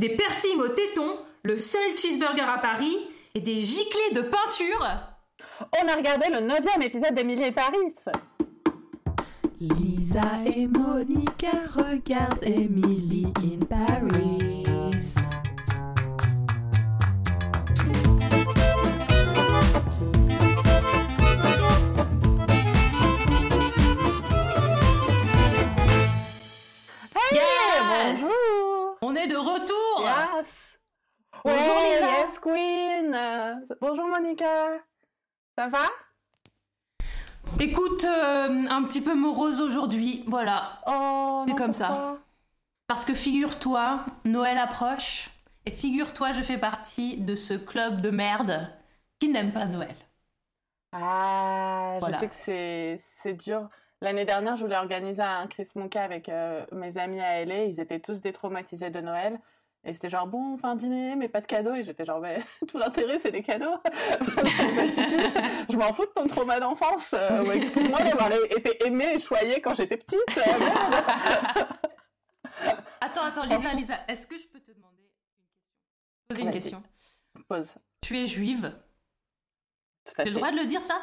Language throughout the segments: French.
des piercings au téton, le seul cheeseburger à Paris et des giclées de peinture. On a regardé le neuvième épisode d'Emily et Paris. Lisa et Monica regardent Emily in Paris. Yes Bonjour. On est de retour Yes. Bonjour, Lisa. Yes Queen. Bonjour Monica. Ça va? Écoute, euh, un petit peu morose aujourd'hui, voilà. Oh. C'est comme ça. Parce que figure-toi, Noël approche, et figure-toi, je fais partie de ce club de merde qui n'aime pas Noël. Ah, Voilà. je sais que c'est dur. L'année dernière, je voulais organiser un Chris Monka avec euh, mes amis à LA. Ils étaient tous détraumatisés de Noël. Et c'était genre, bon, un dîner, mais pas de cadeaux. Et j'étais genre, mais tout l'intérêt, c'est les cadeaux. je m'en fous de ton trauma d'enfance. Euh, ouais, Excuse-moi d'avoir été aimée et choyée quand j'étais petite. Euh, merde. Attends, attends, Lisa, Lisa, est-ce que je peux te demander Poser une question. Pause. Tu es juive? Tout à fait. le droit de le dire, ça?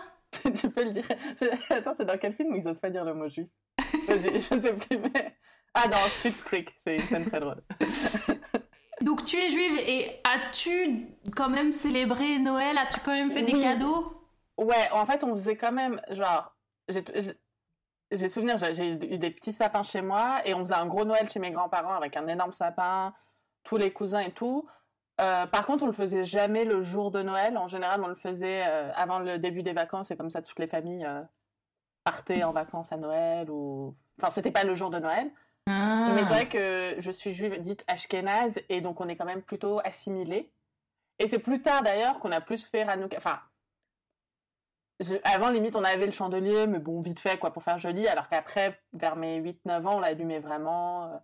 Tu peux le dire. Attends, c'est dans quel film où ils osent pas dire le mot juif? Vas-y, je sais plus, mais... Ah, dans Schitt's Creek, c'est une scène très drôle. Donc tu es juive et as-tu quand même célébré Noël? As-tu quand même fait des cadeaux? Ouais, en fait, on faisait quand même, genre, j'ai j'ai- souvenir, j'ai j'ai eu des petits sapins chez moi et on faisait un gros Noël chez mes grands-parents avec un énorme sapin, tous les cousins et tout. Euh, par contre, on le faisait jamais le jour de Noël. En général, on le faisait euh, avant le début des vacances et comme ça, toutes les familles euh, partaient en vacances à Noël ou. Enfin, c'était pas le jour de Noël. Ah. Mais c'est vrai que je suis juive dite ashkénaze et donc on est quand même plutôt assimilés. Et c'est plus tard d'ailleurs qu'on a plus fait Hanouka. Enfin, je- avant limite on avait le chandelier, mais bon, vite fait quoi pour faire joli. Alors qu'après, vers mes 8-9 ans, on l'allumait vraiment. euh,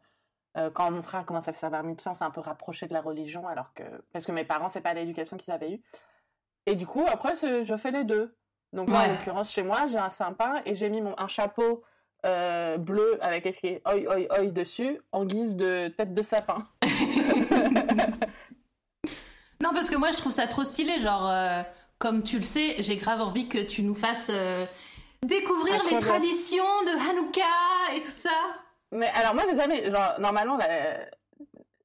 euh, quand mon frère commence à faire bar mitzvah, on s'est un peu rapproché de la religion, alors que parce que mes parents c'est pas l'éducation qu'ils avaient eue. Et du coup après je fais les deux. Donc moi en l'occurrence chez moi j'ai un sapin et j'ai mis mon un chapeau euh, bleu avec écrit oi oi oi dessus en guise de tête de sapin. Non, parce que moi je trouve ça trop stylé, genre, euh, comme tu le sais, j'ai grave envie que tu nous fasses euh, découvrir Ah, les traditions de Hanouka et tout ça. Mais alors moi j'ai jamais genre normalement la-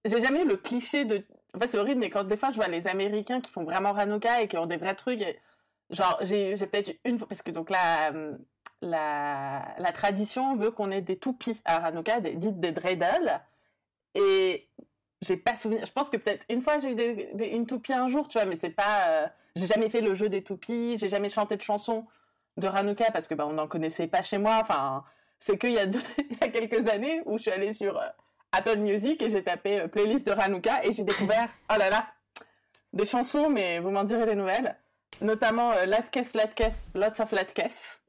j'ai jamais eu le cliché de en fait c'est horrible mais quand des fois je vois les Américains qui font vraiment Hanouka et qui ont des vrais trucs et- genre j'ai peut-être eu une fois parce que donc la la la tradition veut qu'on ait des toupies à Hanouka des, dites des dreidels. Et j'ai pas souvenir je pense que peut-être une fois j'ai eu des, des- une toupie un jour tu vois mais c'est pas euh, j'ai jamais fait le jeu des toupies j'ai jamais chanté de chansons de Hanouka parce que bah, on n'en connaissait pas chez moi. Enfin c'est qu'il y, a deux- il y a quelques années où je suis allée sur euh, Apple Music et j'ai tapé euh, playlist de Hanouka et j'ai découvert, oh là là, des chansons, mais vous m'en direz des nouvelles, notamment Latkes, Latkes, Lots of Latkes.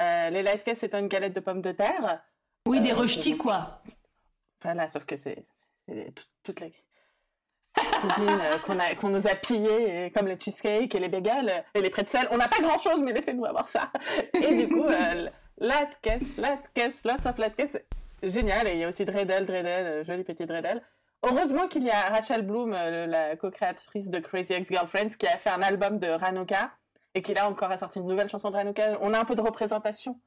Euh, les Latkes, c'est une galette de pommes de terre. Oui, des Euh, rejetis, quoi. Voilà, sauf que c'est c'est tout- toute la cuisine euh, qu'on a- qu'on nous a pillée, et comme le cheesecake et les bagels euh, et les pretzels. On n'a pas grand-chose, mais laissez-nous avoir ça. Et du coup, euh, latkes, latkes, lots of latkes, génial. Et il y a aussi Dreidel, Dreidel, euh, joli petit Dreidel. Heureusement qu'il y a Rachel Bloom, euh, la co-créatrice de Crazy Ex-Girlfriends, qui a fait un album de Hanouka et qui là encore a sorti une nouvelle chanson de Hanouka. On a un peu de représentation.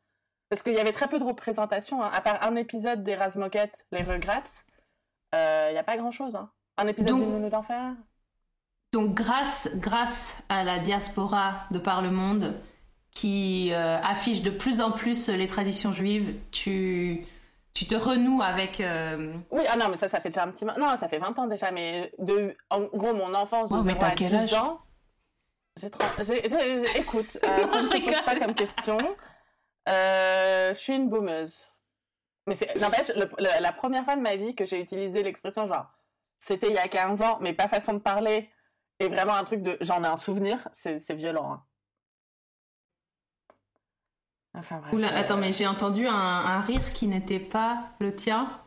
Parce qu'il y avait très peu de représentation, hein. à part un épisode des Razmoquettes, les Regrets, euh, il n'y a pas grand-chose. Hein. Un épisode du Nounou d'Enfer Donc grâce, grâce à la diaspora de par le monde qui euh, affiche de plus en plus les traditions juives, tu, tu te renoues avec... euh, Oui, ah non, mais ça, ça fait déjà un petit... Non, ça fait 20 ans déjà, mais de... en gros, mon enfance de Oh, mais 0 t'as à quel 10 âge? ans... J'ai 30... j'ai- j'ai- j'ai- Écoute, euh, ça Je ne se pose pas comme question. Euh, je suis une boomeuse. Mais c'est... N'empêche, la première fois de ma vie que j'ai utilisé l'expression genre, c'était il y a 15 ans, mais pas façon de parler, et vraiment un truc de j'en ai un souvenir, c'est, violent. hein. Enfin bref. Oula, attends, mais j'ai entendu un, un rire qui n'était pas le tien.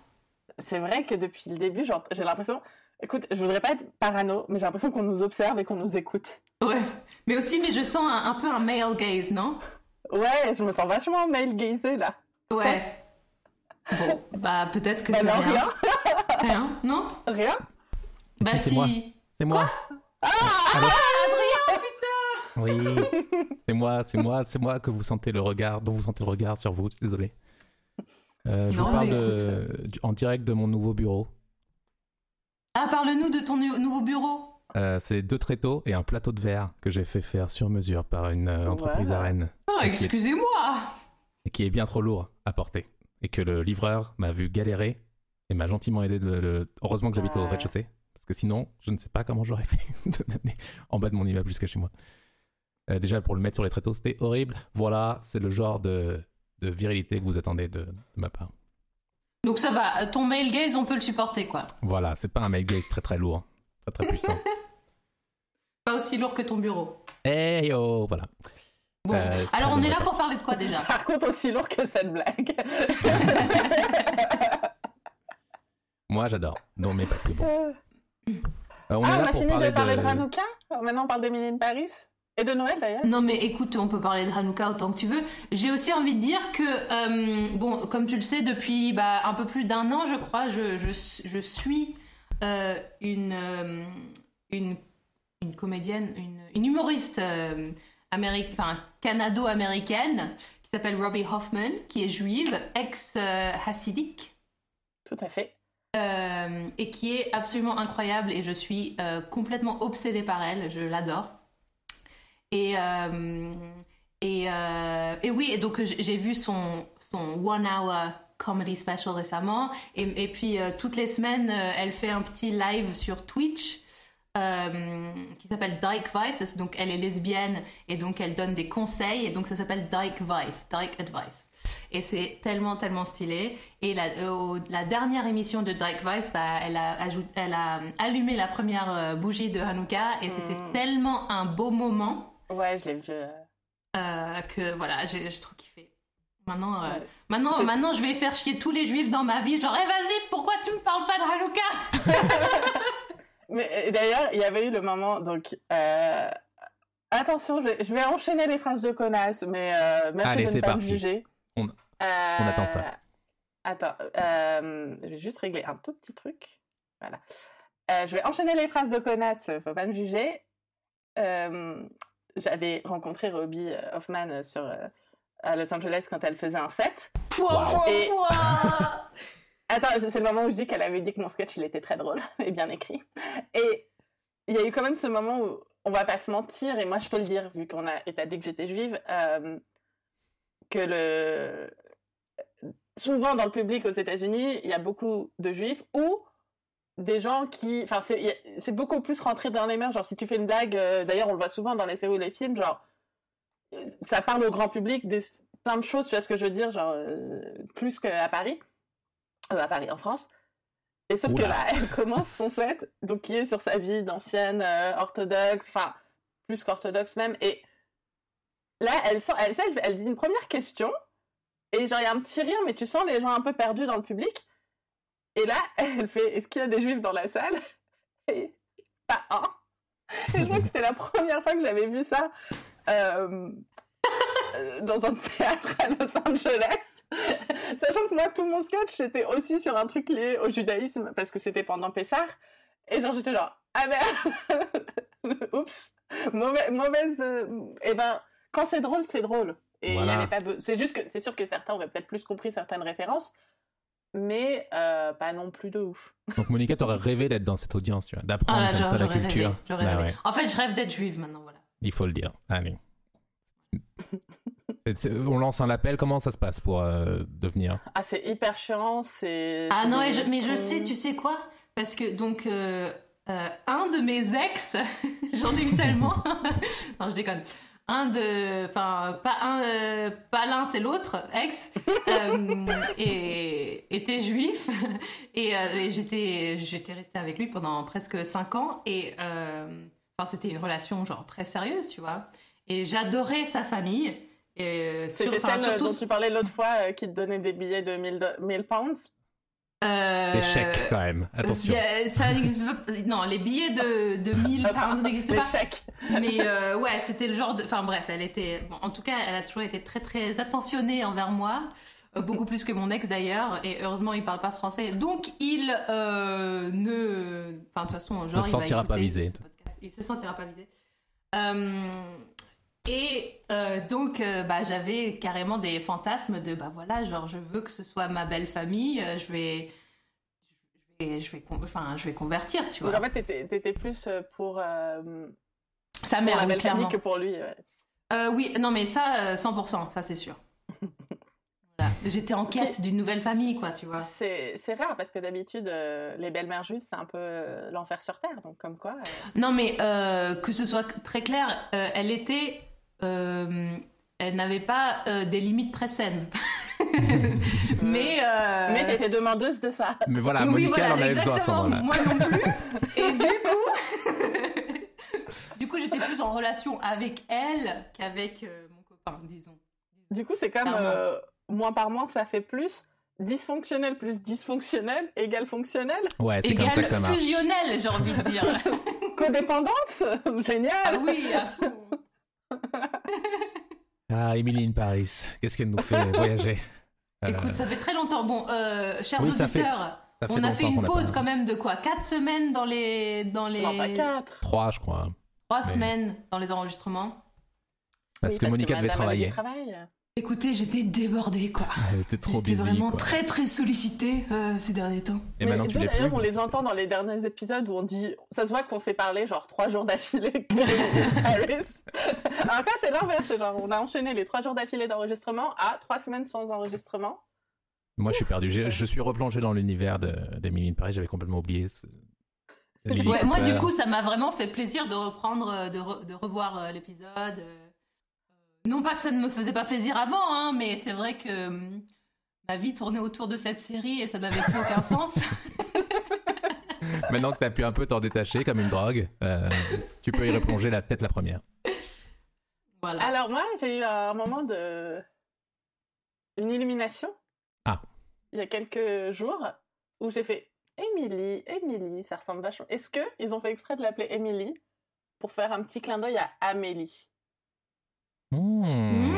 C'est vrai que depuis le début, genre, j'ai l'impression. Écoute, je voudrais pas être parano, mais j'ai l'impression qu'on nous observe et qu'on nous écoute. Ouais, mais aussi, mais je sens un, un peu un male gaze, non? Ouais, je me sens vachement male gazée là. Ouais. Bon, bah peut-être que Bah c'est rien. rien. Rien, non? Rien Bah Si, c'est moi. si. C'est moi. Ah, Allô? Adrien, putain Oui, c'est moi, c'est moi, c'est moi que vous sentez le regard, dont vous sentez le regard sur vous. Désolé. Euh, je Non, vous parle mais de, du- en direct de mon nouveau bureau. Ah, parle-nous de ton nu- nouveau bureau. Euh, c'est deux tréteaux et un plateau de verre que j'ai fait faire sur mesure par une euh, entreprise à Rennes Ah, excusez-moi. et qui est bien trop lourd à porter. Et que le livreur m'a vu galérer et m'a gentiment aidé de le. Heureusement que j'habite au rez-de-chaussée. Parce que sinon, je ne sais pas comment j'aurais fait de l'amener en bas de mon immeuble jusqu'à chez moi. Euh, déjà, pour le mettre sur les tréteaux, c'était horrible. Voilà, c'est le genre de, de virilité que vous attendez de, de ma part. Donc ça va, ton male gaze, on peut le supporter, quoi. Voilà, c'est pas un mail gauge très très lourd, très très puissant. Pas aussi lourd que ton bureau. hey oh, voilà. Bon, Euh, alors on est là pour parler de quoi déjà? Par contre, aussi lourd que cette blague. Moi, j'adore. Non, mais parce que bon. Euh, on ah, est on là a pour fini parler de parler de, Hanouka? Maintenant, on parle d'Emily in Paris? Et de Noël, d'ailleurs Non mais écoute, on peut parler de Hanouka autant que tu veux. J'ai aussi envie de dire que, euh, bon, comme tu le sais, depuis bah, un peu plus d'un an, je crois, je, je, je suis euh, une, euh, une, une comédienne, une, une humoriste enfin, canado-américaine qui s'appelle Robbie Hoffman, qui est juive, ex-hassidique. Tout à fait. Et qui est absolument incroyable et je suis complètement obsédée par elle, je l'adore. Et, euh, et, euh, et oui, et donc j'ai j'ai vu son, son One Hour Comedy Special récemment et, et puis euh, toutes les semaines euh, elle fait un petit live sur Twitch. euh, qui s'appelle Dyke Vice parce que donc elle est lesbienne et donc elle donne des conseils et donc ça s'appelle Dyke Vice, Dyke Advice. Et c'est tellement, tellement stylé. Et la, euh, dernière émission de Dyke Vice, bah, elle, a ajout- elle a allumé la première euh, bougie de Hanouka et c'était Mm. tellement un beau moment Ouais, je l'ai vu. euh, euh, que voilà, j'ai trop kiffé. Maintenant, euh, Ouais. maintenant, maintenant, je vais faire chier tous les juifs dans ma vie. Genre, eh, vas-y, pourquoi tu me parles pas de Hanouka? Mais d'ailleurs, il y avait eu le moment, donc... euh, Attention, je vais, je vais enchaîner les phrases de connasse, mais euh, merci Allez, de ne pas me juger. On- Euh, on attend ça. Attends, euh, je vais juste régler un tout petit truc. Voilà. Euh, je vais enchaîner les phrases de connasse, faut pas me juger. Euh, J'avais rencontré Robbie euh, Hoffman euh, sur, euh, à Los Angeles quand elle faisait un set. Pouah, Wow. Et- pouah. Attends, c'est le moment où je dis qu'elle avait dit que mon sketch il était très drôle et bien écrit. Et il y a eu quand même ce moment où on va pas se mentir, et moi je peux le dire vu qu'on a établi que j'étais juive, euh, que le souvent dans le public aux États-Unis, il y a beaucoup de juifs ou des gens qui, enfin c'est beaucoup plus rentré dans les mœurs. Genre si tu fais une blague, euh, d'ailleurs on le voit souvent dans les séries ou les films, genre euh, ça parle au grand public des plein de choses, tu vois ce que je veux dire, genre euh, plus qu'à Paris, Euh, à Paris en France. Et sauf que là, elle commence son set, donc qui est sur sa vie d'ancienne orthodoxe, enfin plus qu'orthodoxe même. Et là, elle, sent, elle, elle, elle dit une première question, et genre il y a un petit rire, mais tu sens les gens un peu perdus dans le public. Et là, elle fait Est-ce qu'il y a des juifs dans la salle? Et pas un. Et je crois que c'était la première fois que j'avais vu ça euh, dans un théâtre à Los Angeles. Sachant que moi, tout mon sketch, c'était aussi sur un truc lié au judaïsme, parce que c'était pendant Pessah. Et genre, j'étais genre, ah merde Oups Mauvais- Mauvaise. euh, Eh ben, quand c'est drôle, c'est drôle. Et il y Voilà. avait pas C'est juste que c'est sûr que certains auraient peut-être plus compris certaines références, mais euh, pas non plus de ouf. Donc, Monica, t'aurais rêvé d'être dans cette audience, tu vois, d'apprendre Ah, comme ça la culture. rêvé, Bah rêvé. ouais, En fait, je rêve d'être juive maintenant, voilà. il faut le dire. Allez. On lance un appel, comment ça se passe pour euh, devenir? Ah, c'est hyper chiant, c'est. Ah non, je- mais je sais, tu sais quoi? Parce que donc euh, euh, un de mes ex, j'en ai eu tellement. non, je déconne. Un de, enfin pas un, euh, pas l'un, c'est l'autre ex, euh, et, était juif et, euh, et j'étais, j'étais restée avec lui pendant presque cinq ans et enfin c'était une relation genre très sérieuse, tu vois. Et j'adorais sa famille. Et, sur- enfin, celle surtout dont tu parlais l'autre fois qui te donnait des billets de 1000 do- 1000 pounds. Euh, chèques, quand même. Attention. A- ça n'existe pas. Non, les billets de, de 1000 pounds n'existent pas. chèques. Mais euh, ouais, c'était le genre de. Enfin bref, elle était. bon, en tout cas, elle a toujours été très très attentionnée envers moi. euh, beaucoup plus que mon ex d'ailleurs, et heureusement il parle pas français, donc il euh, ne, enfin de toute façon, genre Ne il sentira va pas visé. Il se sentira pas visé. Euh, et euh, donc, euh, bah, j'avais carrément des fantasmes de, bah voilà, genre, je veux que ce soit ma belle famille, euh, je vais, je vais, je vais, con- enfin, je vais convertir, tu Donc vois. en fait, t'étais, t'étais plus pour, Sa pour mère, la oui, belle clairement. famille que pour lui. ouais. Euh, oui, non, mais ça, euh, 100%, ça c'est sûr. Voilà. J'étais en quête d'une nouvelle famille, quoi, tu vois. C'est, c'est rare parce que d'habitude, les belles mères juives, c'est un peu l'enfer sur terre. Donc comme quoi. Non, mais que ce soit très clair, elle était. Euh, elle n'avait pas euh, des limites très saines. mais. euh, Mais t'étais demandeuse de ça. Mais voilà, oui, Monica, voilà, elle en avait besoin à ce moment-là. Moi non plus. Et du coup. du coup, j'étais plus en relation avec elle qu'avec euh, mon copain, disons. Du coup, c'est comme euh, moins par moins, ça fait plus. Dysfonctionnel plus dysfonctionnel égale fonctionnel. Ouais, c'est comme ça que ça marche. fusionnel, j'ai envie de dire. Codépendance ah Génial oui, à fond. Ah, Emily in Paris, qu'est-ce qu'elle nous fait voyager Euh, Écoute, ça fait très longtemps. Bon, euh, chers Oui, ça fait- auditeurs, ça fait on a fait une pause quand même de quoi? 4 semaines dans les. Dans les... Non, pas quatre. Trois, je crois. 3 Mais- semaines dans les enregistrements. Parce Oui, que Monica devait madame avait travailler. travail. Écoutez, j'étais débordée quoi. Trop J'étais busy, vraiment quoi. très très sollicitée euh, ces derniers temps. Et Mais maintenant, tu l'es plus. d'ailleurs, on les entend dans les derniers épisodes où on dit. Ça se voit qu'on s'est parlé genre trois jours d'affilée. que Harris. Alors là, c'est l'inverse. c'est Genre, on a enchaîné les trois jours d'affilée d'enregistrement à trois semaines sans enregistrement. Moi, je suis perdu. J'ai- Je suis replongé dans l'univers de- d'Emily in Paris. J'avais complètement oublié. ce- Lily Ouais, moi Cooper. du coup, ça m'a vraiment fait plaisir de reprendre, euh, de, re- de revoir euh, l'épisode. euh. Non pas que ça ne me faisait pas plaisir avant, hein, mais c'est vrai que hum, ma vie tournait autour de cette série et ça n'avait plus aucun sens. Maintenant que t'as pu un peu t'en détacher comme une drogue, euh, tu peux y replonger la tête la première. Voilà. Alors moi, j'ai eu un moment de... Une illumination. Ah. Il y a quelques jours où j'ai fait Emily, Emily, ça ressemble vachement. Est-ce que ils ont fait exprès de l'appeler Emily pour faire un petit clin d'œil à Amélie? Mmh.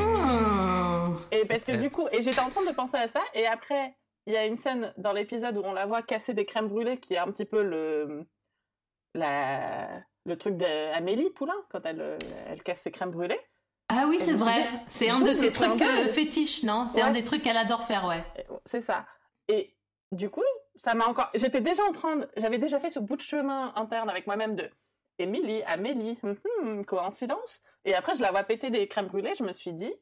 Et parce que du coup, et j'étais en train de penser à ça, et après, il y a une scène dans l'épisode où on la voit casser des crèmes brûlées, qui est un petit peu le, la, le truc d'Amélie Poulain, quand elle, elle casse ses crèmes brûlées. Ah oui, c'est vrai. C'est un de ses trucs euh, fétiches, non? C'est Ouais. un des trucs qu'elle adore faire, ouais. C'est ça. Et du coup, ça m'a encore. J'étais déjà en train de. J'avais déjà fait ce bout de chemin interne avec moi-même de Émilie, Amélie, hum, hum, coïncidence. Et après, je la vois péter des crèmes brûlées. Je me suis dit,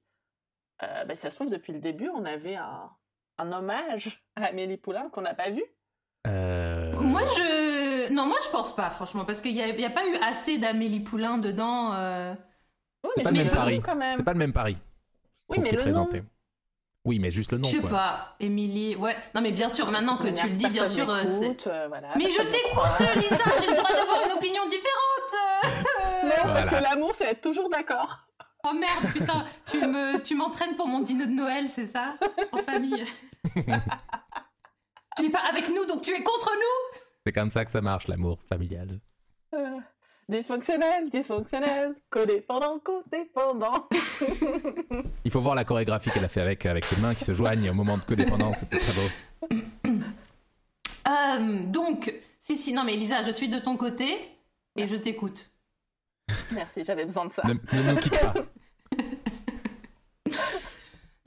euh, bah, ça se trouve, depuis le début, on avait un, un hommage à Amélie Poulain qu'on n'a pas vu. Euh, Moi, je. Non, moi, je pense pas, franchement, parce qu'il n'y a, il y a pas eu assez d'Amélie Poulain dedans. euh. Oui, C'est mais pas le même pari. nom, quand même. C'est pas le même pari. Oui, mais le nom. présenté. Oui, mais juste le nom. Je sais quoi. pas, Émilie. Ouais, non, mais bien sûr, maintenant que tu le dis, bien sûr. euh, c'est- voilà, Mais je t'écoute, Lisa, j'ai le droit d'avoir une opinion différente. Non, parce que l'amour, c'est être toujours d'accord. Oh merde, putain, tu me, tu m'entraînes pour mon dîner de Noël, c'est ça? En famille. tu n'es pas avec nous, donc tu es contre nous? C'est comme ça que ça marche, l'amour familial. Euh, dysfonctionnel, dysfonctionnel, codépendant, codépendant. Il faut voir la chorégraphie qu'elle a fait avec, avec ses mains qui se joignent au moment de codépendance. C'était très beau. Euh, Donc, si, si, non, mais Lisa, je suis de ton côté et je t'écoute. Merci, j'avais besoin de ça. Ne, ne nous quitte pas.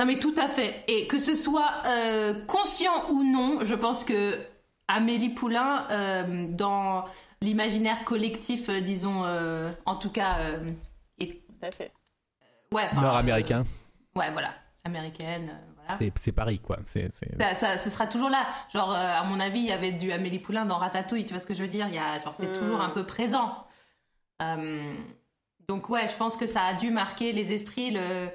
Non, mais tout à fait. Et que ce soit euh, conscient ou non, je pense que Amélie Poulain, euh, dans l'imaginaire collectif, euh, disons, euh, en tout cas, euh, est- Tout à fait. ouais, Nord-américain. euh, ouais, voilà, américaine, euh. C'est- C'est Paris, quoi. C'est c'est- Ça, ça- ce sera toujours là. Genre, euh, à mon avis, il y avait du Amélie Poulain dans Ratatouille, tu vois ce que je veux dire? Il y a, genre, c'est Mm. toujours un peu présent. Euh, donc, ouais, je pense que ça a dû marquer les esprits, le,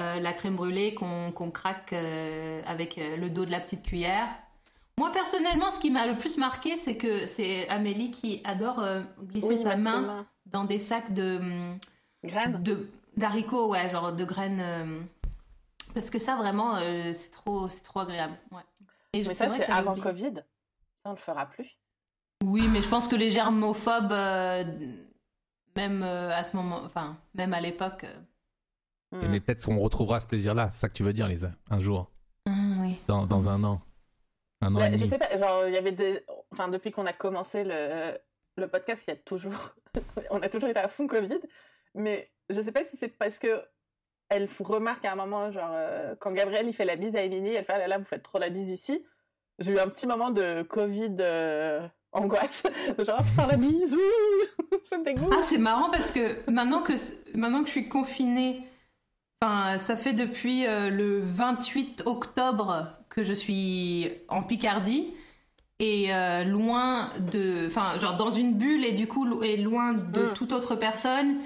euh, la crème brûlée qu'on qu'on craque euh, avec le dos de la petite cuillère. Moi, personnellement, ce qui m'a le plus marqué, c'est que c'est Amélie qui adore euh, glisser Oui, sa main dans des sacs de, hum, Graine. de d'haricots, ouais, genre de graines. Parce que ça, vraiment, euh, c'est trop, c'est trop agréable. Ouais. Et Mais c'est ça, c'est avant oublié. Covid. Ça, on le fera plus. Oui, mais je pense que les germophobes, euh, même euh, à ce moment, enfin, même à l'époque. Mais peut-être qu'on retrouvera ce plaisir-là. C'est ça que tu veux dire, Lisa, un jour. Ah, oui. dans, dans un an. Un an Bah, et je sais pas, genre, il y avait des. Enfin, depuis qu'on a commencé le, le podcast, il y a toujours. on a toujours été à fond Covid. Mais je sais pas si c'est parce que. Elle remarque à un moment, genre, euh, quand Gabriel il fait la bise à Émilie, elle fait Ah là là, vous faites trop la bise ici. J'ai eu un petit moment de Covid euh, angoisse. genre, Ah, putain, la bise, ouh, ça me dégoûte. Ah, c'est marrant parce que maintenant que, maintenant que je suis confinée, enfin, ça fait depuis euh, le 28 octobre que je suis en Picardie et euh, loin de. Enfin, genre dans une bulle et du coup, et loin de Mm. toute autre personne.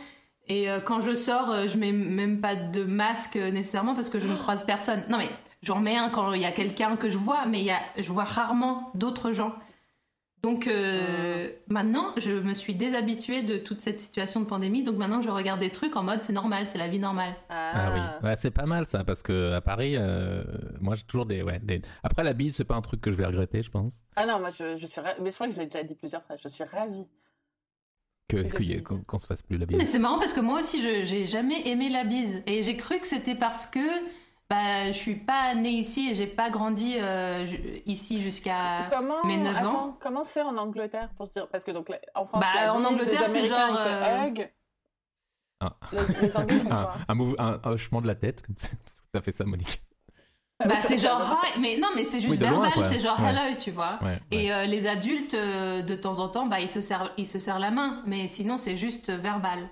Et euh, quand je sors, euh, je mets même pas de masque euh, nécessairement parce que je ne croise personne. Non, mais j'en mets un quand il y a quelqu'un que je vois, mais il y a, je vois rarement d'autres gens. Donc euh, maintenant, je me suis déshabituée de toute cette situation de pandémie. Donc maintenant, je regarde des trucs en mode c'est normal, c'est la vie normale. Ah oui, ouais, c'est pas mal ça, parce que à Paris, euh, moi j'ai toujours des, ouais, des. Après la bise, c'est pas un truc que je vais regretter, je pense. Ah non, moi je, je suis. Mais je crois que je l'ai déjà dit plusieurs fois. Je suis ravie. Que qu'on se fasse plus la Mais bise. c'est marrant parce que moi aussi, je j'ai jamais aimé la bise et j'ai cru que c'était parce que bah je suis pas née ici et j'ai pas grandi euh, ici jusqu'à mes neuf ans. attends, comment c'est en Angleterre pour se dire Parce que donc en France, Bah, la en bise, Angleterre, c'est genre, euh, hug. Ah. Les, les Anglais font Un, un- un hochement de la tête, comme ça. T'as fait ça, Monique. Bah c'est genre hi, mais non mais c'est juste Oui, de loin, verbal, quoi. c'est genre Ouais. hello, tu vois. Ouais, ouais. Et euh, les adultes, euh, de temps en temps, bah, ils, se serrent, ils se serrent la main, mais sinon c'est juste verbal.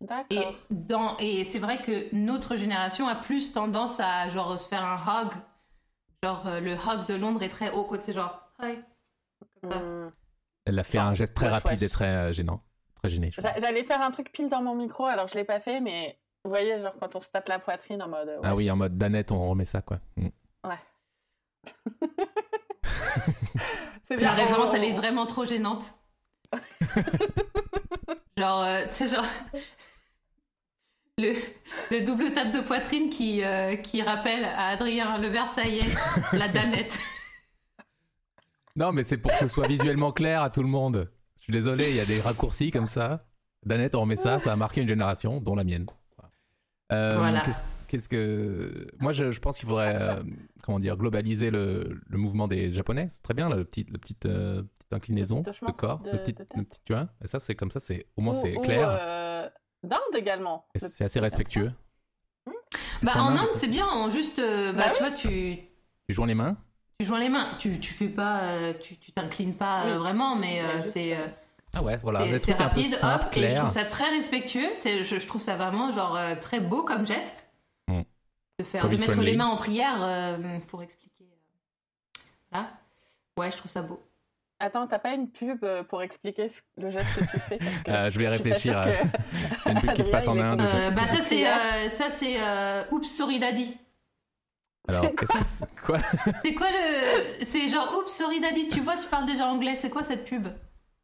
Et, D'accord. dans, et c'est vrai que notre génération a plus tendance à genre se faire un hug. Genre euh, le hug de Londres est très haut, quoi, c'est genre hi. Comme ça. Hmm. Elle a fait un geste très wesh, rapide wesh. et très euh, gênant. Très gêné. je J'a- pense. J'allais faire un truc pile dans mon micro, alors je l'ai pas fait, mais vous voyez, genre quand on se tape la poitrine en mode. Ah oui, en mode Danette, on remet ça, quoi. Mm. C'est La bien. référence, on- elle est vraiment trop gênante. genre, euh, tu sais, genre. Le, le double tape de poitrine qui, euh, qui rappelle à Adrien le Versaillais la danette. Non, mais c'est pour que ce soit visuellement clair à tout le monde. Je suis désolé, il y a des raccourcis comme ça. Danette, on remet ça, ça a marqué une génération, dont la mienne. Euh, Voilà. Qu'est-ce qu'est-ce que. Moi, je, je pense qu'il faudrait, euh, comment dire, globaliser le, le mouvement des Japonais. C'est très bien, là, le petit, le petite, euh, petite inclinaison Le de corps. de- le petit, le petit- tu vois Et ça, c'est comme ça, c'est au moins Ou- c'est ou, clair. euh, D'Inde également. et c'est assez respectueux. Bah, Est-ce qu'en en Inde, Inde, c'est bien, en juste. euh, bah, Bah tu vois, tu, Tu joins les mains? Tu joins les mains. Tu, tu fais pas. euh, tu tu t'inclines pas euh, Oui. vraiment, mais euh, c'est. Ah ouais, voilà. c'est- rapide, hop, et je trouve ça très respectueux. C'est, je, je trouve ça vraiment genre euh, très beau comme geste Mm. de faire, Covid de mettre friendly. les mains en prière euh, pour expliquer. euh, Voilà. Ouais, je trouve ça beau. Attends, t'as pas une pub pour expliquer ce- le geste que tu fais? Parce que Euh, je vais réfléchir. à- que- C'est une pub qui se passe en Inde. Euh, bah ça c'est euh, ça c'est euh, Oups sorry daddy. Alors, qu'est-ce que c'est? Quoi? C'est quoi le c'est genre Oups sorry daddy. Tu vois, tu parles déjà anglais. C'est quoi cette pub?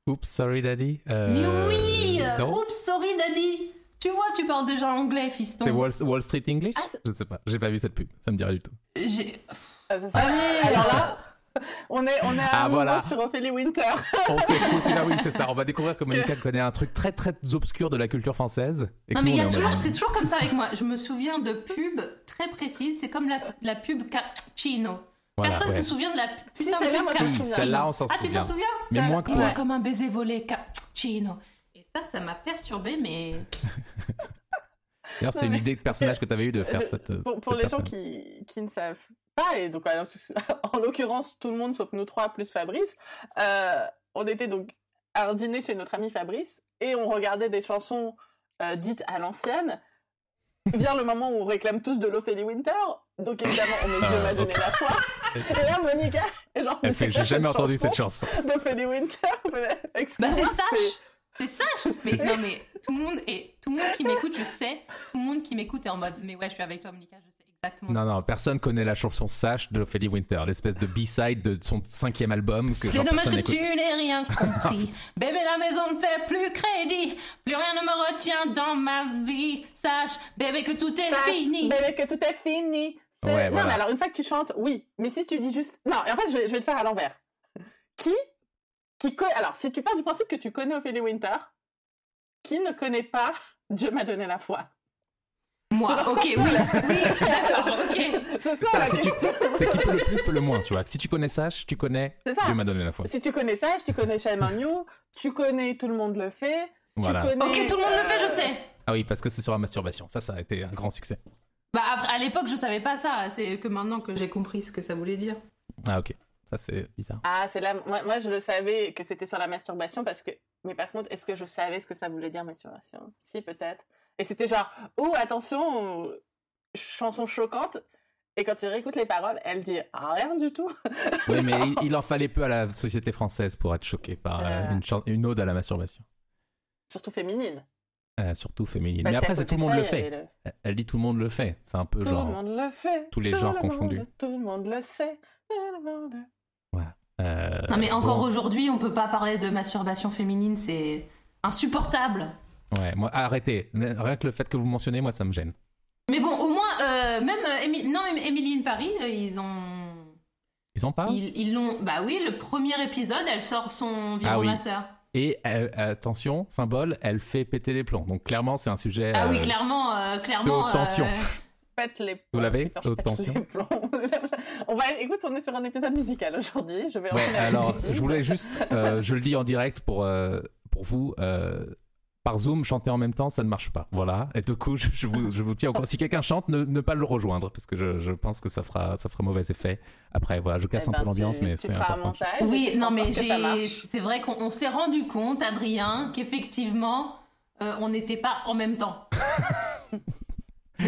Oops, sorry daddy. Euh, Mais oui. euh, non Oups sorry daddy. Tu vois, tu parles déjà anglais, fiston. C'est Wall, Wall Street English Ah, Je sais pas, j'ai pas vu cette pub, ça me dirait du tout. J'ai- Ah, c'est ça. Allez. Alors là, on est, on est à Ah, un voilà. sur Ophélie Winter. On s'est foutu là, oui, c'est ça. On va découvrir que Monica connaît un truc très très obscur de la culture française. Et Non mais y a toujours, c'est toujours comme ça avec moi. Je me souviens de pubs très précises. C'est comme la, la pub cappuccino. Voilà, Personne ouais. se souvient de la Si, putain de celle-là, moi, je Si. Celle-là, on s'en Ah, tu souvient. t'en souviens Mais moins que Il toi. est comme un baiser volé cappuccino. Et ça, ça m'a perturbé, mais D'ailleurs, c'était Non, une idée de personnage que tu avais eu de faire Je- cette. euh, Pour, pour cette les gens qui, qui ne savent pas, et donc en l'occurrence tout le monde sauf nous trois plus Fabrice, euh, on était donc à un dîner chez notre ami Fabrice et on regardait des chansons euh, dites à l'ancienne. Vient le moment où on réclame tous de l'Ophélie Winter, donc évidemment on met Dieu Ah, m'a donné la foi. Et là Monica, est genre, mais Elle fait, c'est j'ai jamais entendu chanson cette chanson. d'Ophélie Winter. bah Excuse-moi, c'est c'est- sage. C'est sage. Mais non, mais tout le monde et tout le monde qui m'écoute, je sais. Tout le monde qui m'écoute est en mode, mais ouais, je suis avec toi, Monica. Je sais exactement. Non, non, personne connaît la chanson Sash de Ophélie Winter, l'espèce de B-side de son cinquième album que C'est dommage que tu n'aies rien compris. Bébé, la maison ne fait plus crédit. Plus rien ne me retient dans ma vie. Sache, bébé, que tout est Sache, fini. bébé, que tout est fini. C'est- Ouais, non, voilà. mais alors, une fois que tu chantes, oui. Mais si tu dis juste. Non, et en fait, je vais, je vais te faire à l'envers. Qui, qui co- Alors, si tu pars du principe que tu connais Ophélie Winter, qui ne connaît pas Dieu m'a donné la foi? Moi, ok, oui, d'accord, ok. C'est ça Ça, la c'est tu- question. C'est qui peut le plus, peut le moins, tu vois. Si tu connais Sage, tu connais C'est ça. Dieu m'a donné la foi. Si tu connais Sage, tu connais Shame on You, tu connais Tout le monde le fait. Voilà. Tu connais, Ok, tout le monde le fait, je sais. Ah oui, parce que c'est sur la masturbation. Ça, ça a été un grand succès. Bah, après, à l'époque, je savais pas ça. C'est que maintenant que j'ai compris ce que ça voulait dire. Ah ok. Ça, c'est bizarre. Ah, c'est là. Moi, moi, je le savais que c'était sur la masturbation parce que. Mais par contre, est-ce que je savais ce que ça voulait dire masturbation? Si, peut-être. Et c'était genre, oh, attention, chanson choquante. Et quand tu réécoutes les paroles, elle dit ah, rien du tout. Oui, mais il, il en fallait peu à la société française pour être choqué par euh, Euh. une ode à la masturbation. Surtout féminine. Euh, surtout féminine. Parce mais après, c'est tout le de monde ça, le fait. le- Elle- dit tout le monde le fait. C'est un peu Tout genre. le monde le fait. tous les tout genres le confondus. monde- tout le monde le sait. Tout le monde- euh, Non, mais encore bon, aujourd'hui, on peut pas parler de masturbation féminine, c'est insupportable. Ouais, moi, arrêtez. Rien que le fait que vous mentionnez, moi, ça me gêne. Mais bon, au moins, euh, même Émi- non, même Emily in Paris, ils ont, Ils en parlent? Ils l'ont. Bah oui, le premier épisode, elle sort son Ah violon oui. Et euh, attention, symbole, elle fait péter les plombs. Donc clairement, c'est un sujet. Ah oui, euh, clairement, euh, clairement. haute tension. euh, Pète les plombs. Vous l'avez Haute pète tension. les plombs. on va, écoute, on est sur un épisode musical aujourd'hui. Je vais Ouais, alors, je voulais juste, euh, je le dis en direct pour, euh, pour vous, euh, par Zoom, chanter en même temps, ça ne marche pas. Voilà. Et du coup, je, je vous, je vous tiens au courant. Si quelqu'un chante, ne, ne pas le rejoindre, parce que je, je pense que ça fera, ça fera mauvais effet. Après, voilà, je casse Eh un ben, peu l'ambiance, tu- mais c'est un important. Oui, non, mais. C'est vrai qu'on on s'est rendu compte, Adrien, qu'effectivement, euh, on n'était pas en même temps.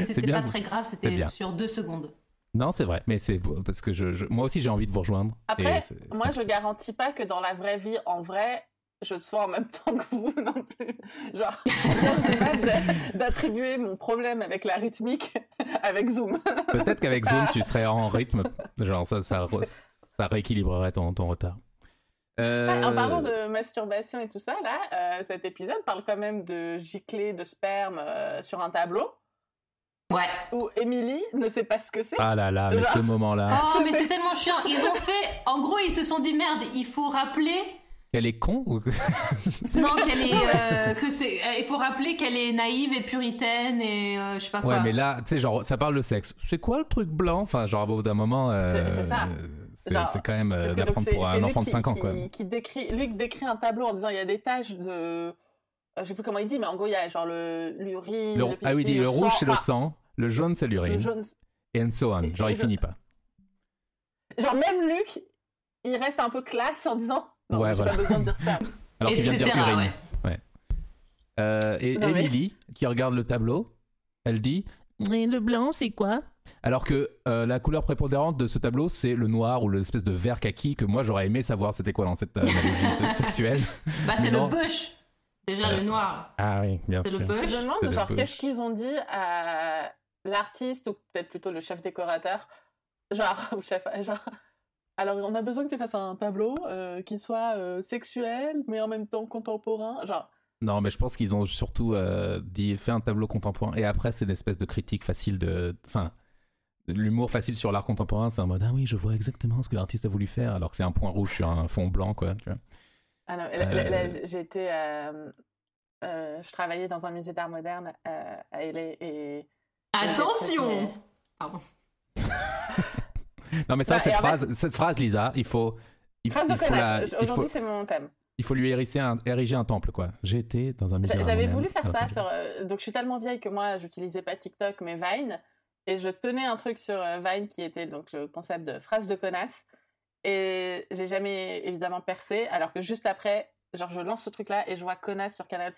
C'était pas très grave, c'était sur deux secondes. Non, c'est vrai, mais c'est beau, parce que je, je- moi aussi, j'ai envie de vous rejoindre. Après, moi, je compliqué. garantis pas que dans la vraie vie, en vrai, je sois en même temps que vous non plus. Genre, d'attribuer mon problème avec la rythmique avec Zoom. Peut-être qu'avec Zoom, tu serais en rythme. Genre, ça, ça, re- ça rééquilibrerait ton, ton retard. Euh, En parlant de masturbation et tout ça, là, euh, cet épisode parle quand même de gicler de sperme euh, sur un tableau Ouais. où Émilie ne sait pas ce que c'est. Ah là là, mais ce moment-là. Oh, mais c'est tellement chiant. Ils ont fait. En gros, ils se sont dit merde, il faut rappeler. Elle est con ou... Non, qu'elle est. euh, que c'est. euh, Il faut rappeler qu'elle est naïve et puritaine et euh, je sais pas quoi. Ouais, mais là, tu sais, genre, ça parle de sexe. C'est quoi le truc blanc? Enfin, genre, au bout d'un moment, euh, C'est- c'est ça. c'est Genre, c'est quand même euh, d'apprendre c'est- pour c'est un enfant de qui- 5 ans, qui, quoi. Qui décrit, lui qui décrit un tableau en disant il y a des taches de. euh, je sais plus comment il dit, mais en gros, il y a genre le- l'urine. Le- Le, ah oui, pipi, dit, le rouge, sang, c'est le sang. Le jaune, c'est le l'urine. jaune. Et and so on. Genre, il finit pas. Genre, même Luc, il reste un peu classe en disant Non, Ouais, j'ai voilà. pas besoin de dire ça. Alors qu'il vient de dire urine. ouais. Euh, et Non, mais- Emily, qui regarde le tableau, elle dit Et le blanc, c'est quoi? Alors que euh, la couleur prépondérante de ce tableau, c'est le noir ou l'espèce de vert kaki que moi j'aurais aimé savoir c'était quoi dans cette analogie sexuelle. Bah, c'est Non. le bush. Déjà, Euh, le noir. Ah oui, bien C'est sûr. le Je bush. me demande, C'est le genre, qu'est-ce qu'ils ont dit à l'artiste, ou peut-être plutôt le chef décorateur? Genre, ou chef, genre. Alors, on a besoin que tu fasses un tableau euh, qui soit euh, sexuel, mais en même temps contemporain. Genre, Non, mais je pense qu'ils ont surtout euh, dit fait un tableau contemporain. Et après, c'est une espèce de critique facile de. Enfin, l'humour facile sur l'art contemporain. C'est en mode Ah oui, je vois exactement ce que l'artiste a voulu faire, alors que c'est un point rouge sur un fond blanc, quoi. Tu vois. Ah non, là, là, là, j'étais. euh, euh, je travaillais dans un musée d'art moderne euh, à LA et. Attention Non, mais ça, Bah, cette fait- phrase, cette phrase, Lisa, il faut. Il, Phrase de faut la- Aujourd'hui, c'est mon thème. il faut lui ériger un, ériger un temple, quoi. J'ai été dans un J'avais voulu faire Los ça sur. euh, donc, je suis tellement vieille que moi, j'utilisais pas TikTok, mais Vine. Et je tenais un truc sur euh, Vine qui était donc le concept de phrase de connasse. Et j'ai jamais évidemment percé. Alors que juste après, genre, je lance ce truc-là et je vois connasse sur Canal.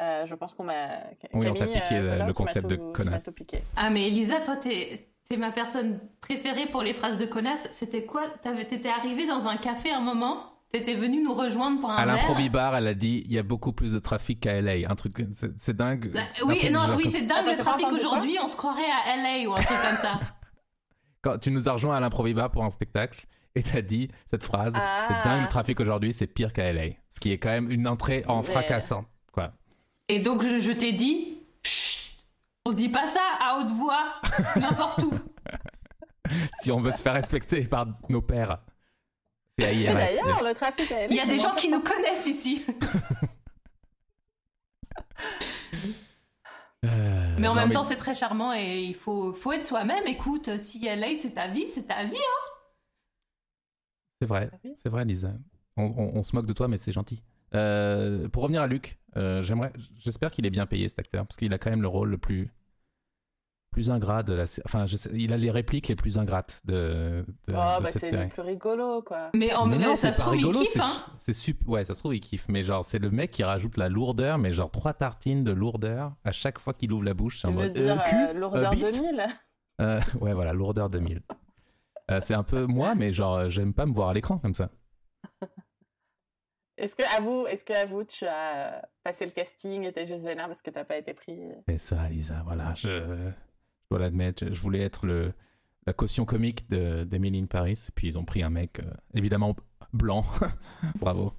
Euh, je pense qu'on m'a. Oui, on t'a Camille, piqué le- Collin, le concept de tout- connasse. Ah, mais Elisa, toi, t'es. T'es ma personne préférée pour les phrases de connasse. C'était quoi? T'avais- T'étais arrivée dans un café un moment? T'étais venue nous rejoindre pour un À verre? L'improvibar, elle a dit il y a beaucoup plus de trafic qu'à LA. Un truc, c'est c'est dingue. Oui, non, oui, c'est dingue Attends, le j'ai pas trafic aujourd'hui. On se croirait à LA ou un truc comme ça. Quand tu nous as rejoint à l'improvibar pour un spectacle et t'as dit cette phrase Ah. c'est dingue le trafic aujourd'hui, c'est pire qu'à LA. Ce qui est quand même une entrée en Mais- fracassant. Quoi. Et donc, je, je t'ai dit Chut On dit pas ça à haute voix, n'importe où. Si on veut se faire respecter par nos pères. Et à Et IRS. D'ailleurs, le trafic à LA, Il y a des gens qui nous connaissent ici. Euh, Mais en non, même temps, c'est très charmant et il faut, faut être soi-même. Écoute, si LA, c'est ta vie, c'est ta vie. hein. C'est vrai, c'est vrai, Lisa. On, on- on se moque de toi, mais c'est gentil. Euh, pour revenir à Luc, euh, j'aimerais, j'espère qu'il est bien payé cet acteur, parce qu'il a quand même le rôle le plus, plus ingrat de la série. Enfin, je sais- il a les répliques les plus ingrates de, de, Oh, de bah cette c'est série. le plus rigolo, quoi. Mais, en, mais non, ça c'est se trouve, il kiffe. c'est, hein. c'est sup- ouais, ça se trouve il kiffe, mais genre c'est le mec qui rajoute la lourdeur, mais genre trois tartines de lourdeur à chaque fois qu'il ouvre la bouche. C'est en mode dire euh, cul, euh, lourdeur euh, bite. 2000 Euh, ouais, voilà, lourdeur 2000. Euh, c'est un peu moi, mais genre j'aime pas me voir à l'écran comme ça. Est-ce que, à vous, est-ce que à vous, tu as euh, passé le casting et t'es juste vénère parce que t'as pas été pris? C'est ça, Lisa, voilà. Je, je dois l'admettre, je voulais être le, la caution comique de- d'Emily in Paris, puis ils ont pris un mec, euh, évidemment, blanc. Bravo.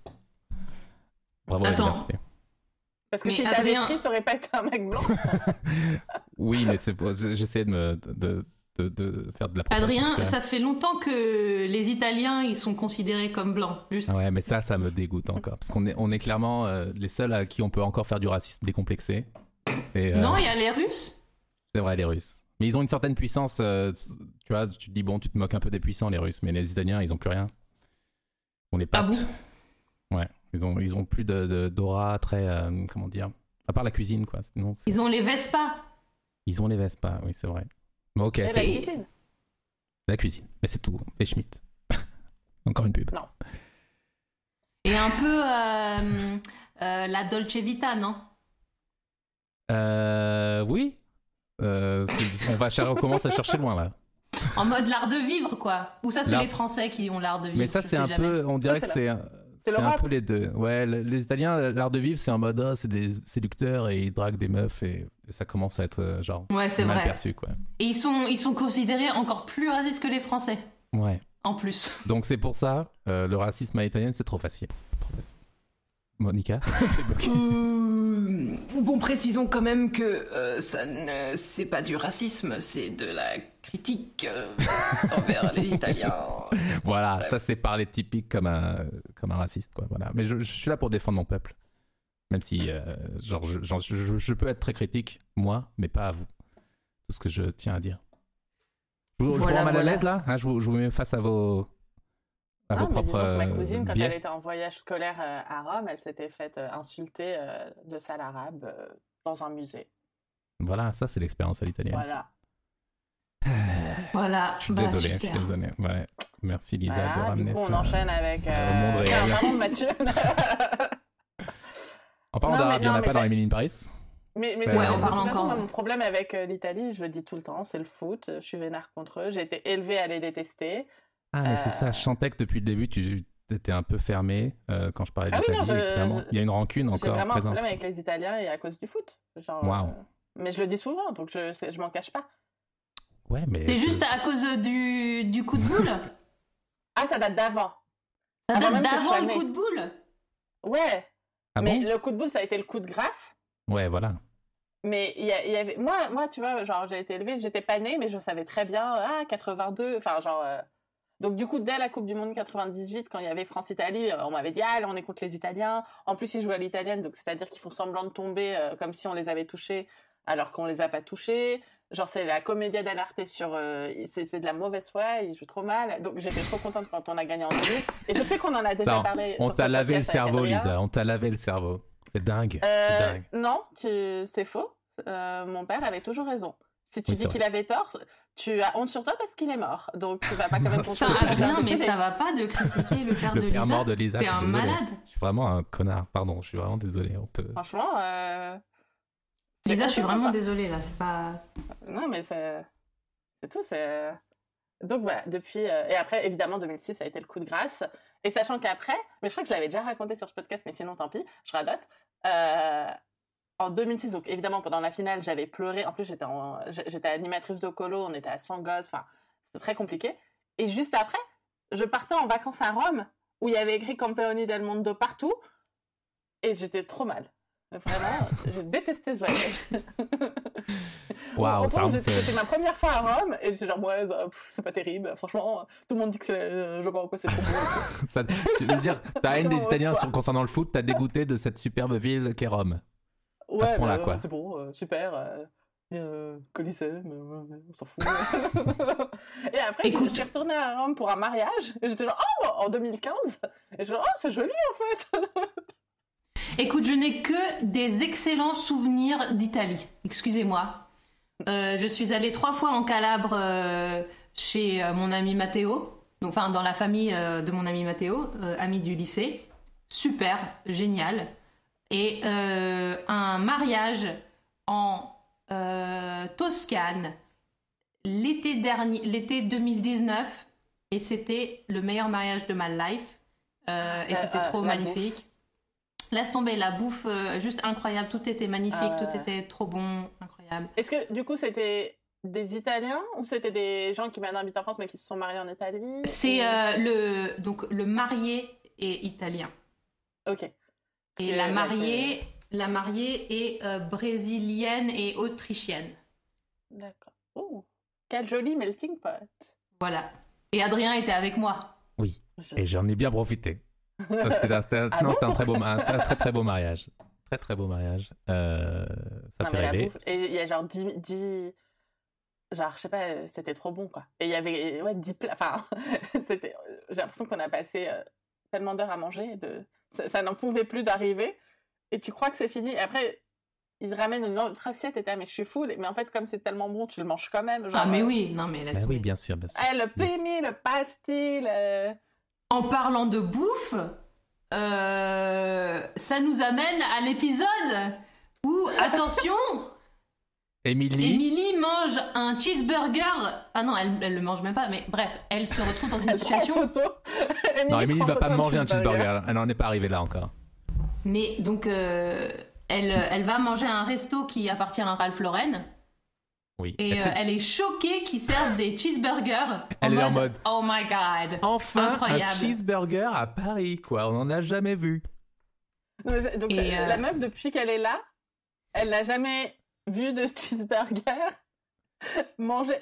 Bravo à Attends. diversité. Parce que Mais si t'avais Adrien- pris, ça aurait pas été un mec blanc. oui, mais j'essaie de, me, de, de, de faire de la Adrien, ça fait longtemps que les Italiens, ils sont considérés comme blancs. Juste. Ouais, mais ça, ça me dégoûte encore. Parce qu'on est, on est clairement euh, les seuls à qui on peut encore faire du racisme décomplexé. Et, euh, Non, il y a les Russes. C'est vrai, les Russes. Mais ils ont une certaine puissance. euh, tu vois, tu te dis, bon, tu te moques un peu des puissants, les Russes, mais les Italiens, ils ont plus rien. On les Ah bon? Ouais. Ils ont, ils ont plus de, d'aura très. comment dire? À part la cuisine, quoi. Sinon, Ils ont les Vespa. ils ont les Vespa, oui, c'est vrai. Ok, c'est Et- cuisine. la cuisine. Mais c'est tout. Et Schmitt. Encore une pub. Et un peu euh, euh, la Dolce Vita, non? Euh, oui. Euh, on, va cher- on commence à chercher loin, là. En mode l'art de vivre, quoi. Ou ça, c'est les Français qui ont l'art de vivre. Mais ça, c'est un jamais. peu. On dirait Ça, que c'est c'est. un peu les deux. Ouais, le- les Italiens, l'art de vivre, c'est en mode ah, c'est des séducteurs et ils draguent des meufs et, et ça commence à être euh, genre Ouais, c'est mal vrai. perçu quoi. Et ils sont, ils sont considérés encore plus racistes que les Français, Ouais. en plus. Donc c'est pour ça, euh, le racisme à l'italienne, c'est trop facile. C'est trop facile. Monica, t'es bloquée. Euh, bon, précisons quand même que euh, ça ne, c'est pas du racisme, c'est de la critique euh, envers les Italiens. Voilà, Bref. ça c'est parler typique comme un, comme un raciste quoi. Voilà. Mais je, je suis là pour défendre mon peuple. Même si, euh, genre, je, genre, je- je- je peux être très critique, moi, mais pas à vous. Tout ce que je tiens à dire. Je vous, je vous Voilà, rends mal à voilà. l'aise là hein, je, vous, je vous mets face à vos, à Ah, vos mais propres disons que ma euh, cousine, quand biais. elle était en voyage scolaire euh, à Rome, elle s'était faite euh, insulter de sale arabe dans un musée. Voilà, ça c'est l'expérience à l'italienne. Voilà. Voilà. Je suis bah, désolé, je suis désolé. Ouais. Merci Lisa de Voilà, ramener du coup, on ça. enchaîne avec. au monde Euh... réel. Mathieu. En parlant Non, mais d'arabe, il n'y en non, a mais pas dans Emily in Paris. Mais, mais Ouais, je- on de parle toute façon, encore. moi, mon problème avec l'Italie, je le dis tout le temps, c'est le foot. Je suis vénère contre eux. J'ai été élevée à les détester. Ah, mais c'est Euh. ça, je sentais que depuis le début, tu étais un peu fermé euh, quand je parlais Ah oui, non, je- clairement, je- il y a une rancune J'ai encore vraiment un problème avec les Italiens et à cause du foot. Genre, Waouh. euh, Mais je le dis souvent, donc je, je m'en cache pas. Ouais, mais. C'est je- juste à cause du, du coup de boule Ah, ça date d'avant. Ça date d'avant le coup de boule Ouais, Ah mais bon? le coup de boule, ça a été le coup de grâce. Ouais, voilà. Mais il y, y avait moi moi tu vois genre j'ai été élevée j'étais pas née mais je savais très bien ah 82 enfin genre euh, donc du coup dès la Coupe du Monde 98 quand il y avait France Italie euh, on m'avait dit ah là on est contre les Italiens en plus ils jouent à l'italienne donc c'est à dire qu'ils font semblant de tomber euh, comme si on les avait touchés alors qu'on les a pas touchés genre c'est la comédia dell'arte sur euh, c'est de la mauvaise foi ils jouent trop mal donc j'étais trop contente quand on a gagné en 2000 et je sais qu'on en a déjà Non, parlé On t'a lavé le cerveau. Lisa. On t'a lavé le cerveau. C'est dingue. Euh, non, tu... c'est faux. Mon père avait toujours raison. Si tu Oui, dis qu'il avait tort, tu as honte sur toi parce qu'il est mort. Donc tu vas pas quand même Non, Adrien, faire mais ça va pas de critiquer le père Le de père Lisa mort de Lisa, T'es un désolé. malade Je suis vraiment un connard. Pardon, je suis vraiment désolé. On peut. Franchement, euh... Lisa, je suis vraiment désolée là, c'est pas. Non, mais c'est c'est tout. C'est donc voilà. Depuis euh, et après, évidemment, 2006 ça a été le coup de grâce. Et sachant qu'après, mais je crois que je l'avais déjà raconté sur ce podcast, mais sinon tant pis, je radote. Euh, en 2006, donc évidemment pendant la finale, j'avais pleuré. En plus, j'étais animatrice de colo, on était à 100 gosses, enfin c'était très compliqué. Et juste après, je partais en vacances à Rome où il y avait écrit Campeoni del Mondo partout, et j'étais trop mal. Vraiment, j'ai détesté ce voyage. J'étais- C'était ma première fois à Rome et j'étais genre, ouais, c'est pas terrible. Franchement, tout le monde dit que c'est, je vois pas pourquoi c'est trop beau. ça- Tu veux dire, ta haine des Italiens sur- concernant le foot, t'as dégoûté de cette superbe ville qu'est Rome. Ouais, ce point-là, bah, quoi. C'est bon, euh, super. euh. euh, Coliseum, euh, on s'en fout. et après, Écoute. je suis retournée à Rome pour un mariage. Et j'étais genre, oh, en 2015. Et je genre, oh, c'est joli en fait. Écoute, je n'ai que des excellents souvenirs d'Italie. Excusez-moi. Euh, je suis allée trois fois en Calabre euh, chez mon ami Matteo. Enfin, dans la famille de mon ami Matteo, ami du lycée. Super, génial. Et euh, un mariage en euh, Toscane l'été dernier, l'été 2019. Et c'était le meilleur mariage de ma life. Euh, et c'était trop magnifique. Laisse tomber la bouffe, juste incroyable. Tout était magnifique, Ah tout ouais. était trop bon, incroyable. Est-ce que du coup, c'était des Italiens ou c'était des gens qui maintenant habitent en France mais qui se sont mariés en Italie? C'est Et- le donc le marié est italien Ok. Et la mariée, la mariée est euh, brésilienne et autrichienne. D'accord. Oh, quel joli melting pot. Voilà. Et Adrien était avec moi. Oui, Je- et j'en ai bien profité. C'était un, c'était un- Ah non, bon c'était un très beau, ma- un très, très très beau mariage. Très très beau mariage. Euh, ça Non, fait rêver. bouffe- Et il y a genre 10, 10 Genre, je sais pas, euh, c'était trop bon, quoi. Et il y avait, ouais, 10 plats. Enfin, c'était... J'ai l'impression qu'on a passé euh, tellement d'heures à manger. De... Ça, ça n'en pouvait plus d'arriver. Et tu crois que c'est fini? Et après, ils ramènent une autre assiette et t'es, ah, mais je suis full. Mais en fait, comme c'est tellement bon, tu le manges quand même. Genre, ah mais euh, oui, non mais Bah tomber. oui, bien sûr, bien sûr. ah, le pémi, le pastil. euh, En parlant de bouffe, euh, ça nous amène à l'épisode où attention. Émilie, Émilie mange un cheeseburger. Ah non, elle, elle le mange même pas, mais bref, elle se retrouve dans une situation. photo. non, prend va pas manger un cheeseburger. Elle n'en est pas arrivée là encore. Mais donc, euh, elle, elle va manger à un resto qui appartient à Ralph Lauren. Oui. Et euh, que- elle est choquée qu'ils servent des cheeseburgers. Elle est en mode- Oh my god. Enfin, Incroyable. un cheeseburger à Paris, quoi. On en a jamais vu. Non, mais c'est- Donc, euh, la meuf, depuis qu'elle est là, elle n'a jamais vu de cheeseburger manger.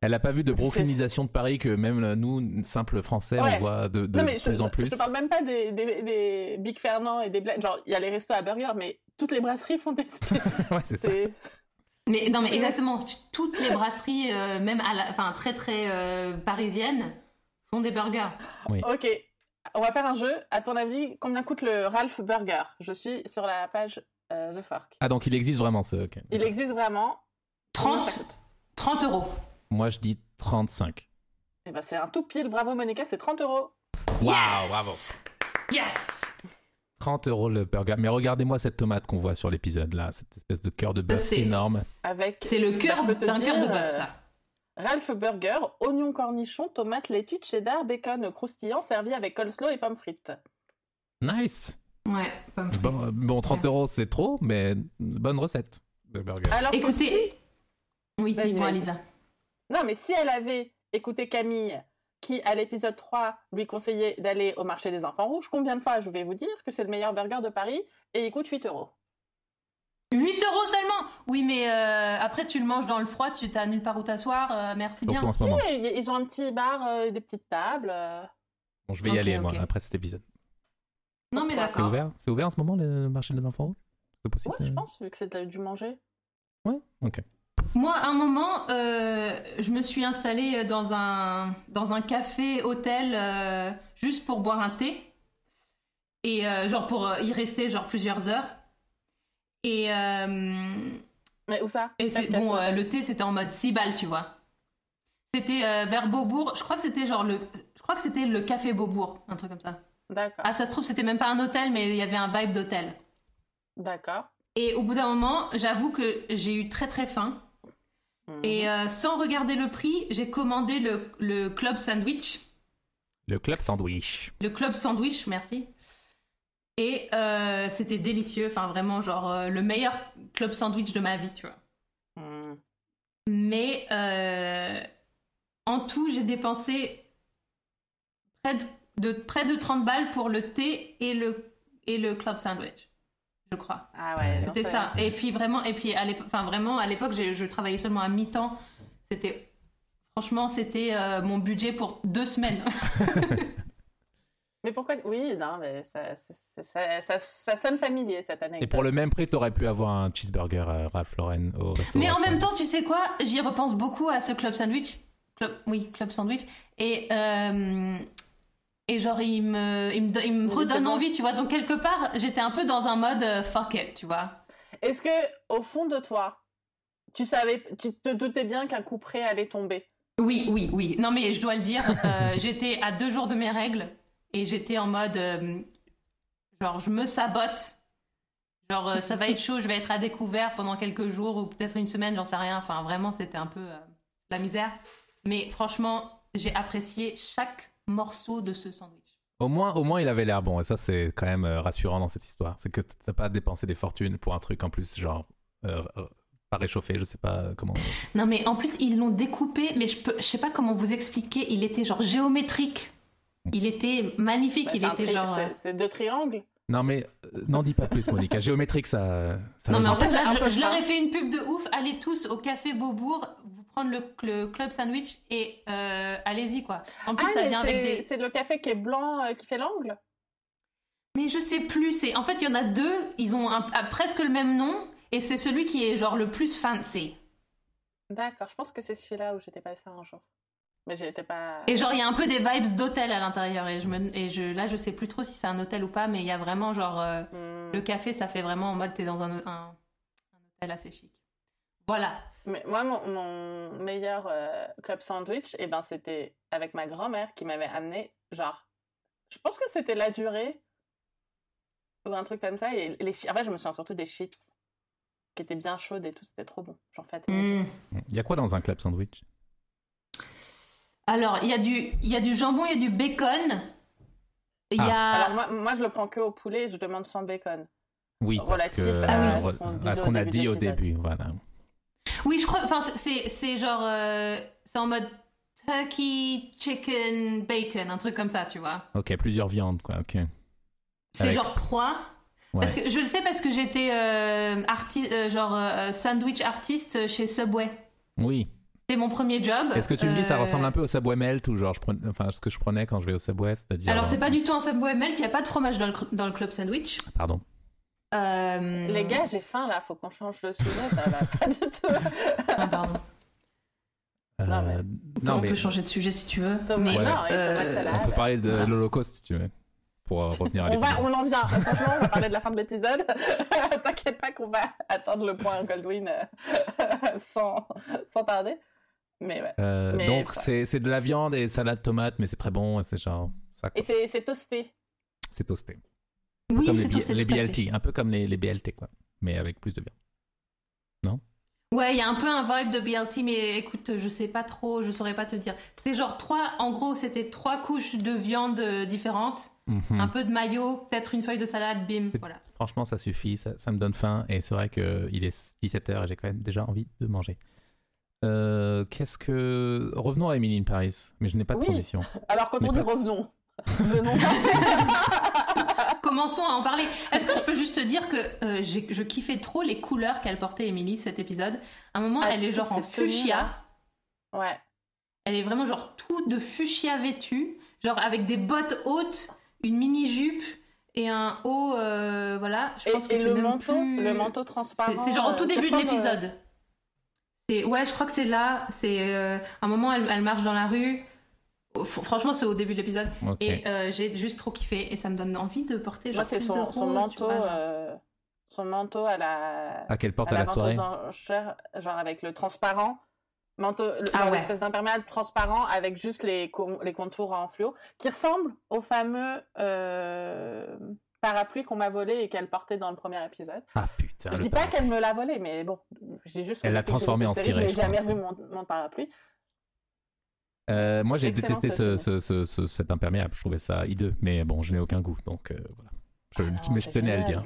Elle n'a pas vu de brooklynisation de Paris que même euh, nous, simples Français, Ouais. on voit de, de non, mais je, plus en plus. je te parle même pas des, des, des Big Fernand et des Black. Genre, il y a les restos à burger, mais toutes les brasseries font des. ouais, c'est ça. Mais non, mais exactement. Toutes les brasseries, euh, même à la, enfin très très euh, parisiennes, font des burgers. Ok, on va faire un jeu. À ton avis, combien coûte le Ralph Burger? Je suis sur la page euh, The Fork. Ah, donc il existe vraiment ce. Il existe vraiment. Combien ça 30, coûte 30 euros. Moi, je dis 35. Eh ben, c'est un tout pile. Bravo, Monica, c'est 30 euros. Waouh, Yes bravo. Yes 30 euros le burger. Mais regardez-moi cette tomate qu'on voit sur l'épisode là, cette espèce de cœur de bœuf C'est- énorme. Avec C'est le cœur Bah, te d'un cœur de bœuf, euh, ça. Ralph Burger, oignon cornichon, tomate, laitue, cheddar, bacon croustillant, servi avec coleslaw et pommes frites. Nice. Ouais, pomme frite. Bon, euh, bon 30 euros c'est trop, mais bonne recette de burger. Alors Écoutez, oui, dis-moi. Lisa. Non, mais si elle avait écouté Camille, qui à l'épisode 3 lui conseillait d'aller au marché des enfants rouges, combien de fois je vais vous dire que c'est le meilleur burger de Paris et il coûte 8 euros? 8 euros seulement? Oui, mais euh, après, tu le manges dans le froid, tu t'as nulle part où t'asseoir, euh, merci bien. Surtout en ce moment. Et Ils ont un petit bar, euh, des petites tables. euh. Bon, je vais y aller moi après cet épisode. Non, mais C'est C'est d'accord. ouvert C'est ouvert en ce moment le marché des enfants rouges? C'est possible Ouais, je pense, vu que c'est de- du manger. Ouais, ok. Moi, à un moment, euh, je me suis installée dans un, dans un café-hôtel euh, juste pour boire un thé. Et euh, genre pour y rester genre plusieurs heures. Et, Mais où ça? et c'est bon, le thé c'était en mode 6 balles, tu vois. C'était vers Beaubourg. Je crois que c'était genre le, je crois que c'était le café Beaubourg, un truc comme ça. D'accord, Ah, ça se trouve c'était même pas un hôtel, mais il y avait un vibe d'hôtel. d'accord. Et au bout d'un moment, j'avoue que j'ai eu très très faim. Mhm. Et euh, sans regarder le prix, j'ai commandé le, le club sandwich. Le club sandwich. Le club sandwich, merci. Et euh, c'était délicieux. Enfin, vraiment, genre, euh, le meilleur club sandwich de ma vie, tu vois. Mhm. Mais euh, en tout, j'ai dépensé près de, de- près de 30 balles pour le thé et le, et le club sandwich, je crois. Ah ouais, c'est- ça. Et puis vraiment, et puis à l'époque, enfin vraiment à l'époque, je travaillais seulement à mi-temps. C'était, franchement, c'était euh, mon budget pour deux semaines. Mais pourquoi Oui, non, mais ça, ça, ça, ça- ça sonne familier cette année. Et pour le même prix, t'aurais pu avoir un cheeseburger à Ralph Lauren au restaurant. Mais en même temps, tu sais quoi? J'y repense beaucoup à ce club sandwich. Club- oui, club sandwich. Et, euh, et genre, il me, il me, il me redonne envie, tu vois. Donc, quelque part, j'étais un peu dans un mode euh, fuck it, tu vois. Est-ce que, au fond de toi, tu savais, tu te doutais bien qu'un coup près allait tomber? Oui, oui, oui. Non, mais je dois le dire, euh, j'étais à deux jours de mes règles et j'étais en mode. euh, genre, je me sabote. Genre, euh, ça va être chaud, je vais être à découvert pendant quelques jours ou peut-être une semaine, j'en sais rien. Enfin, vraiment, c'était un peu la misère. Mais franchement, j'ai apprécié chaque morceau de ce sandwich. Au moins, au moins, il avait l'air bon. Et ça, c'est quand même euh, rassurant dans cette histoire. C'est que t'as pas dépensé des fortunes pour un truc en plus, genre, euh, euh, pas réchauffé, je sais pas comment. Non, mais en plus, ils l'ont découpé, mais je, peux, je sais pas comment vous expliquer. Il était genre géométrique. Il était magnifique. Bah, il était genre. c'est- C'est deux triangles. Non, mais euh, n'en dis pas plus, Monica. Géométrique, ça. ça Non, mais en fait, là, je, leur ai fait une pub de ouf. Allez tous au café Beaubourg, vous prendre le, le club sandwich et euh, allez-y, quoi. En plus, Ah, ça vient avec des. c'est le café qui est blanc euh, qui fait l'angle? Mais je sais plus. C'est En fait, il y en a deux. Ils ont un- un- presque le même nom. Et c'est celui qui est genre le plus fancy. D'accord, je pense que c'est celui-là où j'étais passée un jour. Mais j'étais pas. Et genre, il y a un peu des vibes d'hôtel à l'intérieur. Et, je me, et je, là, je sais plus trop si c'est un hôtel ou pas, mais il y a vraiment genre. euh, Hmm. Le café, ça fait vraiment en mode t'es dans un, un, un hôtel assez chic. Voilà. Mais moi, mon, mon meilleur euh, club sandwich, eh ben, c'était avec ma grand-mère qui m'avait amené, genre, je pense que c'était la durée ou un truc comme ça. Et les chi- en fait, je me souviens surtout des chips qui étaient bien chaudes et tout, c'était trop bon. J'en fais Mm. Il y a quoi dans un club sandwich? Alors, il y, a du- il y a du jambon, il y a du bacon. Il y a. Alors moi, moi, je le prends que au poulet et je demande sans bacon. Oui, parce Relatif que. à euh, ce qu'on à ce a dit au début, voilà. Oui, je crois. Enfin, c'est c'est genre. euh, c'est en mode turkey, chicken, bacon, un truc comme ça, tu vois. Ok, plusieurs viandes, quoi, ok. C'est Avec- genre trois. Ouais. Parce que je le sais parce que j'étais euh, arti- euh, genre sandwich artiste chez Subway. Oui. C'était mon premier job. Est-ce que tu me dis ça ressemble un peu au Subway Melt ou genre, je prenais, enfin, ce que je prenais quand je vais au Subway, c'est-à-dire. Alors, c'est pas du tout un Subway melt, il n'y a pas de fromage dans le, dans le club sandwich. Pardon. Euh, Les gars, j'ai faim là, faut qu'on change de sujet, ça va pas du tout. ah, pardon. Euh, Non, mais- non, on mais peut changer de sujet si tu veux. Thomas, mais Ouais. non, il euh, on peut parler de Voilà. l'Holocauste si tu veux, pour revenir à On, va, on en vient. Franchement, on va parler de la fin de l'épisode. T'inquiète pas qu'on va attendre le point Goldwyn sans, sans tarder. Mais ouais. Euh, mais- donc, c'est c'est de la viande et salade tomate, mais c'est très bon, et c'est genre. Ça, Et c'est c'est toasté. c'est toasté. Oui, comme c'est les, tout. Les. BLT, un peu comme les, les BLT, quoi. Mais avec plus de viande. Ouais, il y a un peu un vibe de BLT, mais écoute, je sais pas trop, je saurais pas te dire. C'est genre trois, en gros, c'était trois couches de viande euh, différentes, Mhm. un peu de maillot, peut-être une feuille de salade, bim, voilà. Franchement, ça suffit, ça, ça me donne faim, et c'est vrai qu'il est 17h et j'ai quand même déjà envie de manger. Euh, Qu'est-ce que. Revenons à Emily in Paris, mais je n'ai pas de Oui. transition. Alors quand on dit pas- revenons, venons. Commençons à en parler. Est-ce que je peux juste te dire que euh, je kiffais trop les couleurs qu'elle portait, Emily, cet épisode. À un moment, Ah, elle est genre en tenue, fuchsia. ouais. Elle est vraiment genre tout de fuchsia vêtue, genre avec des bottes hautes, une mini-jupe et un haut, euh, voilà. Je Et, pense que et c'est le même manteau, plus- le manteau transparent. C'est- genre au tout euh, qui début de l'épisode. Ouais, je crois que c'est là. C'est euh, un moment, elle, elle marche dans la rue. Fr- Franchement, c'est au début de l'épisode. Et euh, j'ai juste trop kiffé et ça me donne envie de porter genre Moi, c'est son, manteau, euh, son manteau à la, À quelle porte? à à la soirée? enchères, genre avec le transparent, manteau, le- Ah genre ouais. l'espèce d'imperméable transparent avec juste les, co- les contours en fluo, qui ressemble au fameux euh, parapluie qu'on m'a volé et qu'elle portait dans le premier épisode. Ah putain. je dis pas qu'elle me l'a volé, mais bon, je dis juste. que Elle l'a transformé en série, ciré, Je n'ai jamais vu mon, mon parapluie. Euh, moi, j'ai détesté ce, tenue. ce- ce- ce- cet imperméable. Je trouvais ça hideux, mais bon, je n'ai aucun goût, donc euh, voilà. Je, Ah non, mais je tenais à le dire.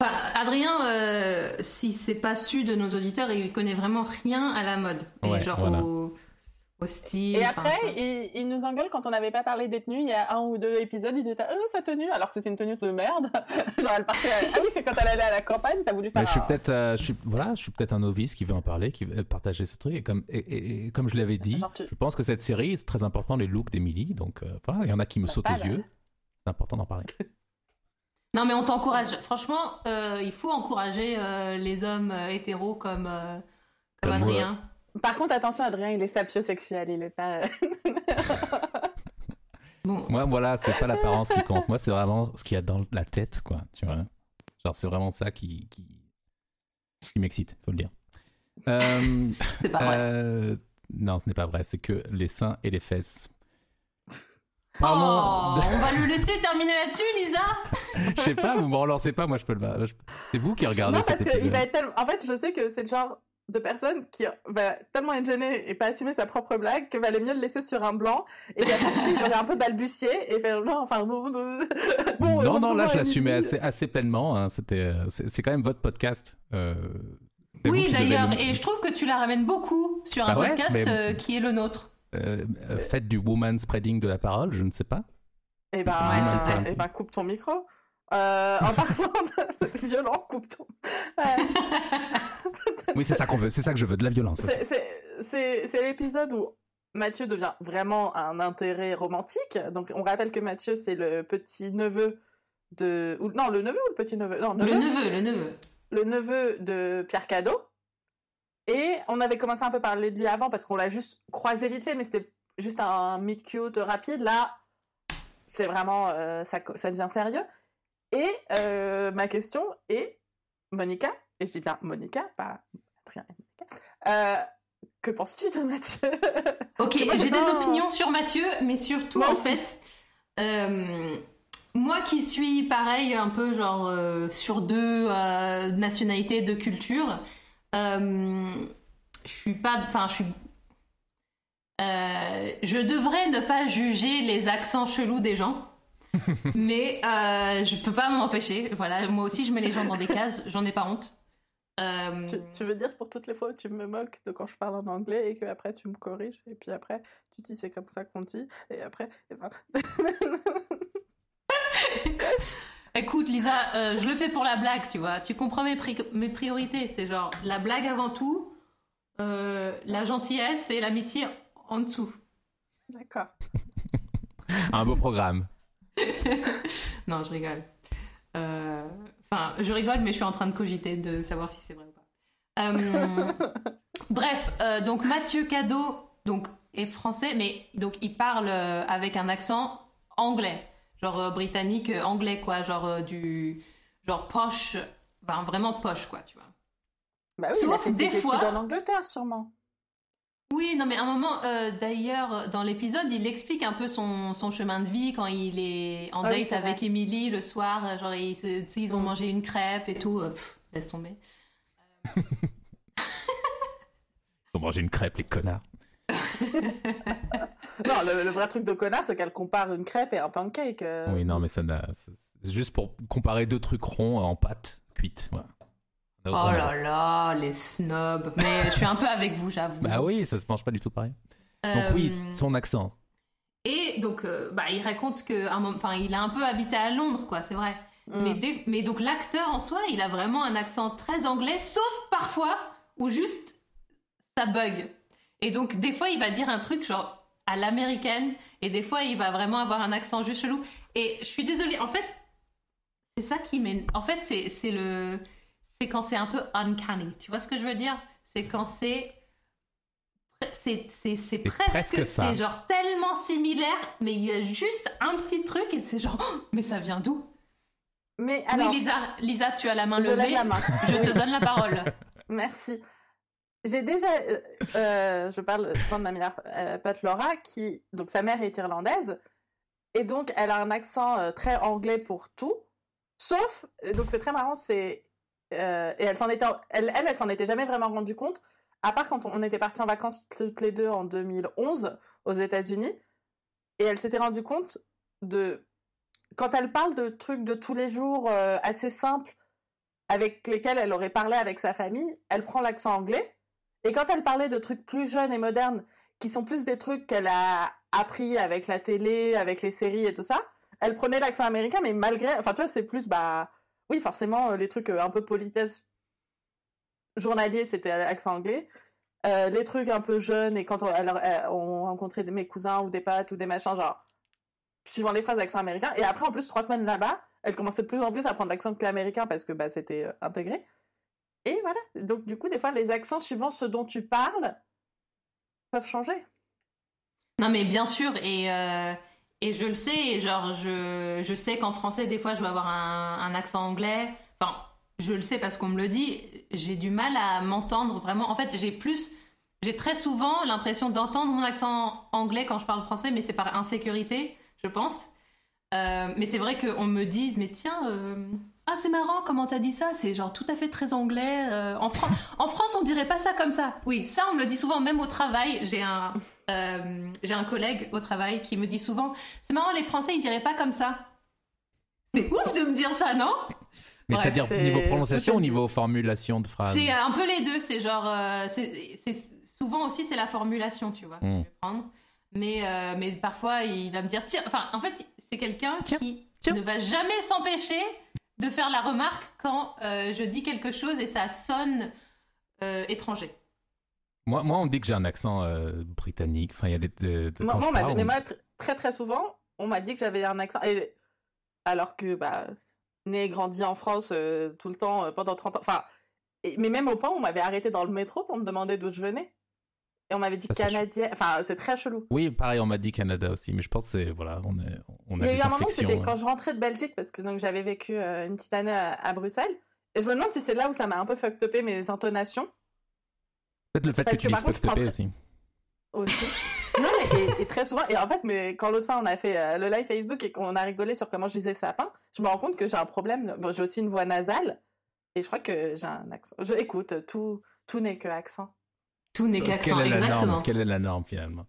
Enfin, Adrien, euh, si c'est pas su de nos auditeurs, il connaît vraiment rien à la mode. Et Ouais, genre voilà. au, Et après, il, il nous engueule quand on n'avait pas parlé des tenues. Il y a un ou deux épisodes, il était euh, sa tenue, alors que c'était une tenue de merde. Genre, elle partait. à- Ah oui, c'est quand elle allait à la campagne, t'as voulu faire. Mais je suis un- peut-être, euh, je suis, voilà, je suis peut-être un novice qui veut en parler, qui veut partager ce truc. Et comme, et, et- et comme je l'avais dit, Genre, tu- je pense que cette série, c'est très important les looks d'Emily. Donc euh, voilà, il y en a qui me sautent pas aux yeux. C'est important d'en parler. Non, mais on t'encourage. Franchement, euh, il faut encourager euh, les hommes hétéros comme, euh, comme, Comme moi. Adrien. Par contre, attention, Adrien, il est sapiosexuel, il est pas. Bon, Moi, voilà, c'est pas l'apparence qui compte. Moi, c'est vraiment ce qu'il y a dans la tête, quoi. Tu vois. Genre, c'est vraiment ça qui, qui, qui m'excite, faut le dire. Euh, c'est pas vrai. euh, non, ce n'est pas vrai. C'est que les seins et les fesses. Oh, de- on va le laisser terminer là-dessus, Lisa Je sais pas, vous me relancez pas. Moi, je peux le. C'est vous qui regardez non, parce cet qu'il épisode. va être tellement. En fait, je sais que c'est le genre de personne qui va tellement être gêné et pas assumer sa propre blague que valait mieux le laisser sur un blanc et puis après il aurait un peu balbutié et faire non enfin bon, bon, bon, non, on non, là, je l'assumais assez, assez pleinement. hein. C'était, euh, c'est c'est quand même votre podcast. Euh, Oui, d'ailleurs, le- et je trouve que tu la ramènes beaucoup sur un Bah ouais, podcast mais- euh, qui est le nôtre. euh, faites du woman spreading de la parole, je ne sais pas. Et ben, Ouais, euh, c'est vrai. eh ben, coupe ton micro. Euh, en parlant de... Violent, coupe ton... Euh, Oui, c'est ça qu'on veut. C'est ça que je veux, de la violence. c'est- l'épisode où Mathieu devient vraiment un intérêt romantique. Donc, on rappelle que Mathieu, c'est le petit-neveu de... Ou, non, le neveu ou le petit-neveu? Non, Le neveu, le neveu. le neveu de Pierre Cadeau. Et on avait commencé un peu à parler de lui avant parce qu'on l'a juste croisé vite fait, mais c'était juste un meet cute rapide. Là, c'est vraiment, euh, ça devient sérieux. Et euh, ma question est, Monica, et je dis bien Monica, pas Adrien et Monica, euh, que penses-tu de Mathieu? Ok, j'ai des opinions sur Mathieu, mais surtout, Moi en aussi. fait, euh, moi qui suis pareil, un peu genre euh, sur deux euh, nationalités, deux cultures, je suis pas. Enfin, je suis. je devrais ne pas juger les accents chelous des gens. mais euh, je peux pas m'en empêcher. Voilà, moi aussi je mets les gens dans des cases, j'en ai pas honte. Euh, tu, tu veux dire pour toutes les fois où tu me moques de quand je parle en anglais et que après tu me corriges et puis après tu dis c'est comme ça qu'on dit et après eh ben... Écoute, Lisa, euh, je le fais pour la blague, tu vois. Tu comprends mes, pri- mes priorités. C'est genre la blague avant tout, euh, la gentillesse et l'amitié en dessous. D'accord. Un beau programme. Non, je rigole. Euh, Enfin, je rigole, mais je suis en train de cogiter de savoir si c'est vrai ou pas. Euh, bref, euh, donc Mathieu Cadeau donc, est français, mais donc il parle avec un accent anglais. Genre britannique, anglais, quoi. Genre du. Genre poche. Enfin, vraiment poche, quoi, tu vois. Bah oui, il a Sauf fait ses des études en Angleterre, sûrement. Oui, non, mais à un moment, euh, d'ailleurs, dans l'épisode, il explique un peu son, son chemin de vie quand il est en Ah oui, date avec. Emily le soir. euh, Genre, ils, ils ont Mm. mangé une crêpe et tout. euh, pff, laisse tomber. Ils ont mangé une crêpe, les connards. Non, le, le vrai truc de connard, c'est qu'elle compare une crêpe et un pancake. euh. Oui, non, mais ça n'a. C'est juste pour comparer deux trucs ronds en pâte cuite. Voilà. N'a Oh là là, les snobs. Mais je suis un peu avec vous, j'avoue. Bah oui, ça se mange pas du tout pareil. Donc Euh, oui, son accent. Et donc, euh, bah, il raconte que, un moment- enfin, il a un peu habité à Londres, quoi, c'est vrai. Mm. Mais, des- mais donc l'acteur en soi, il a vraiment un accent très anglais, sauf parfois où juste ça bug. Et donc des fois, il va dire un truc genre à l'américaine, et des fois, il va vraiment avoir un accent juste chelou. Et je suis désolée, en fait, c'est ça qui m'est... En fait, c'est c'est le... C'est quand c'est un peu uncanny, tu vois ce que je veux dire? C'est quand c'est... C'est c'est- c'est presque, presque ça. c'est genre tellement similaire, mais il y a juste un petit truc et c'est genre, Oh, mais ça vient d'où? Mais alors, oui, Lisa, Lisa, tu as la main je levée. lève la main. Je te donne la parole. Merci. J'ai déjà, euh, euh, je parle souvent de ma meilleure euh, pote Laura, qui, donc sa mère est irlandaise, et donc elle a un accent euh, très anglais pour tout, sauf, donc c'est très marrant, c'est, euh, et elle s'en était, elle, elle, s'en était jamais vraiment rendue compte, à part quand on, on était partis en vacances toutes les deux en 2011 aux États-Unis, et elle s'était rendue compte de, quand elle parle de trucs de tous les jours euh, assez simples, avec lesquels elle aurait parlé avec sa famille, elle prend l'accent anglais. Et quand elle parlait de trucs plus jeunes et modernes, qui sont plus des trucs qu'elle a appris avec la télé, avec les séries et tout ça, elle prenait l'accent américain, mais malgré, enfin tu vois, c'est plus, bah, oui, forcément, euh, les trucs euh, un peu politesse journalier, c'était accent anglais. Euh, les trucs un peu jeunes, et quand on, rencontrait mes cousins ou des potes ou des machins, genre, suivant les phrases d'accent américain. Et après, en plus, trois semaines là-bas, elle commençait de plus en plus à prendre l'accent que américain parce que bah, c'était intégré. Et voilà. Donc, du coup, des fois, les accents suivant ce dont tu parles peuvent changer. Non, mais bien sûr, et, et je le sais, genre, je, je sais qu'en français, des fois, je vais avoir un, accent anglais. Enfin, je le sais parce qu'on me le dit, j'ai du mal à m'entendre vraiment. En fait, j'ai plus. J'ai très souvent l'impression d'entendre mon accent anglais quand je parle français, mais c'est par insécurité, je pense. Euh, mais c'est vrai qu'on me dit, mais tiens, euh, ah c'est marrant comment t'as dit ça, c'est genre tout à fait très anglais. euh, en, en France, on dirait pas ça comme ça. Oui, ça on me le dit souvent, même au travail. J'ai un, euh, j'ai un collègue au travail qui me dit souvent, c'est marrant, les Français ils diraient pas comme ça. C'est ouf de me dire ça, non? Mais Ouais, c'est-à-dire c'est- niveau prononciation ou dit. niveau formulation de phrase? C'est un peu les deux, c'est genre. euh, c'est souvent aussi, c'est la formulation, tu vois, que Mm. je vais prendre. Mais, euh, mais parfois, il va me dire. Tiens, enfin, en fait, c'est quelqu'un qui tiens. ne va jamais s'empêcher de faire la remarque quand euh, je dis quelque chose et ça sonne euh, étranger. Moi, moi, on dit que j'ai un accent euh, britannique. Enfin, il y a des. moi, je on m'a moi, tr- très très souvent, on m'a dit que j'avais un accent. Et... Alors que, bah, né et grandi en France euh, tout le temps, euh, pendant 30 ans. Enfin, et- mais même au point où on m'avait arrêté dans le métro pour me demander d'où je venais. Et on m'avait dit Ça, c'est canadien. Enfin, c'est très chelou. Oui, pareil, on m'a dit Canada aussi, mais je pense que c'est. Voilà, on, est, on a Il y a eu un moment, c'était quand je rentrais de Belgique, parce que donc j'avais vécu une petite année à, à Bruxelles. Et je me demande si c'est là où ça m'a un peu fucked upé mes intonations Peut-être le fait que parce tu que dises par contre, fucked je up aussi. aussi. non, mais et, et très souvent. Et en fait, mais quand l'autre fois on a fait euh, le live Facebook et qu'on a rigolé sur comment je disais sapin, je me rends compte que j'ai un problème. Bon, j'ai aussi une voix nasale. Et je crois que j'ai un accent. Je, écoute, tout, tout n'est que accent. Tout n'est qu'accent, Quelle est la exactement. norme Quelle est la norme finalement?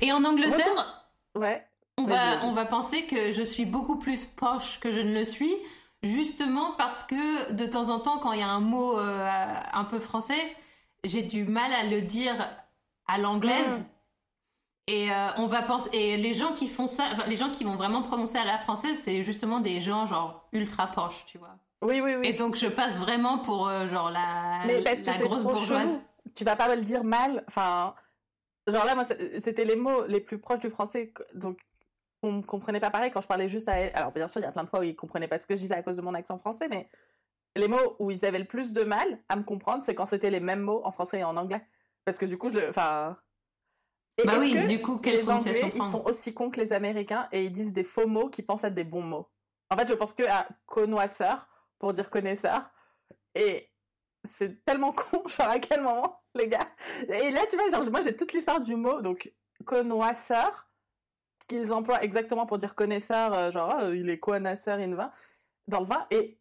Et en Angleterre, Ouais. on va, on va penser que je suis beaucoup plus poche que je ne le suis, justement parce que de temps en temps, quand il y a un mot euh, un peu français, j'ai du mal à le dire à l'anglaise. Mm. Et euh, on va penser, et les gens qui font ça, enfin, les gens qui vont vraiment prononcer à la française, c'est justement des gens genre ultra poches, tu vois. Oui, oui, oui. Et donc je passe vraiment pour euh, genre la, Mais parce que la c'est grosse bourgeoise. chelou. Tu vas pas me le dire mal. Enfin, genre là, moi, c'était les mots les plus proches du français. que- Donc, on comprenait pas pareil quand je parlais juste à elle. Alors, bien sûr, il y a plein de fois où ils comprenaient pas ce que je disais à cause de mon accent français, mais les mots où ils avaient le plus de mal à me comprendre, c'est quand c'était les mêmes mots en français et en anglais. Parce que du coup, je le. Enfin. Bah oui, que du coup, quelle les Anglais, ils sont aussi cons que les Américains et ils disent des faux mots qui pensent être des bons mots? En fait, je pense que à connoisseur pour dire connaisseur. Et c'est tellement con, genre à quel moment, les gars? Et là, tu vois, genre, moi j'ai toute l'histoire du mot, donc connoisseur, qu'ils emploient exactement pour dire connaisseur, euh, genre ah, il est connaisseur in vin, dans le vin. Et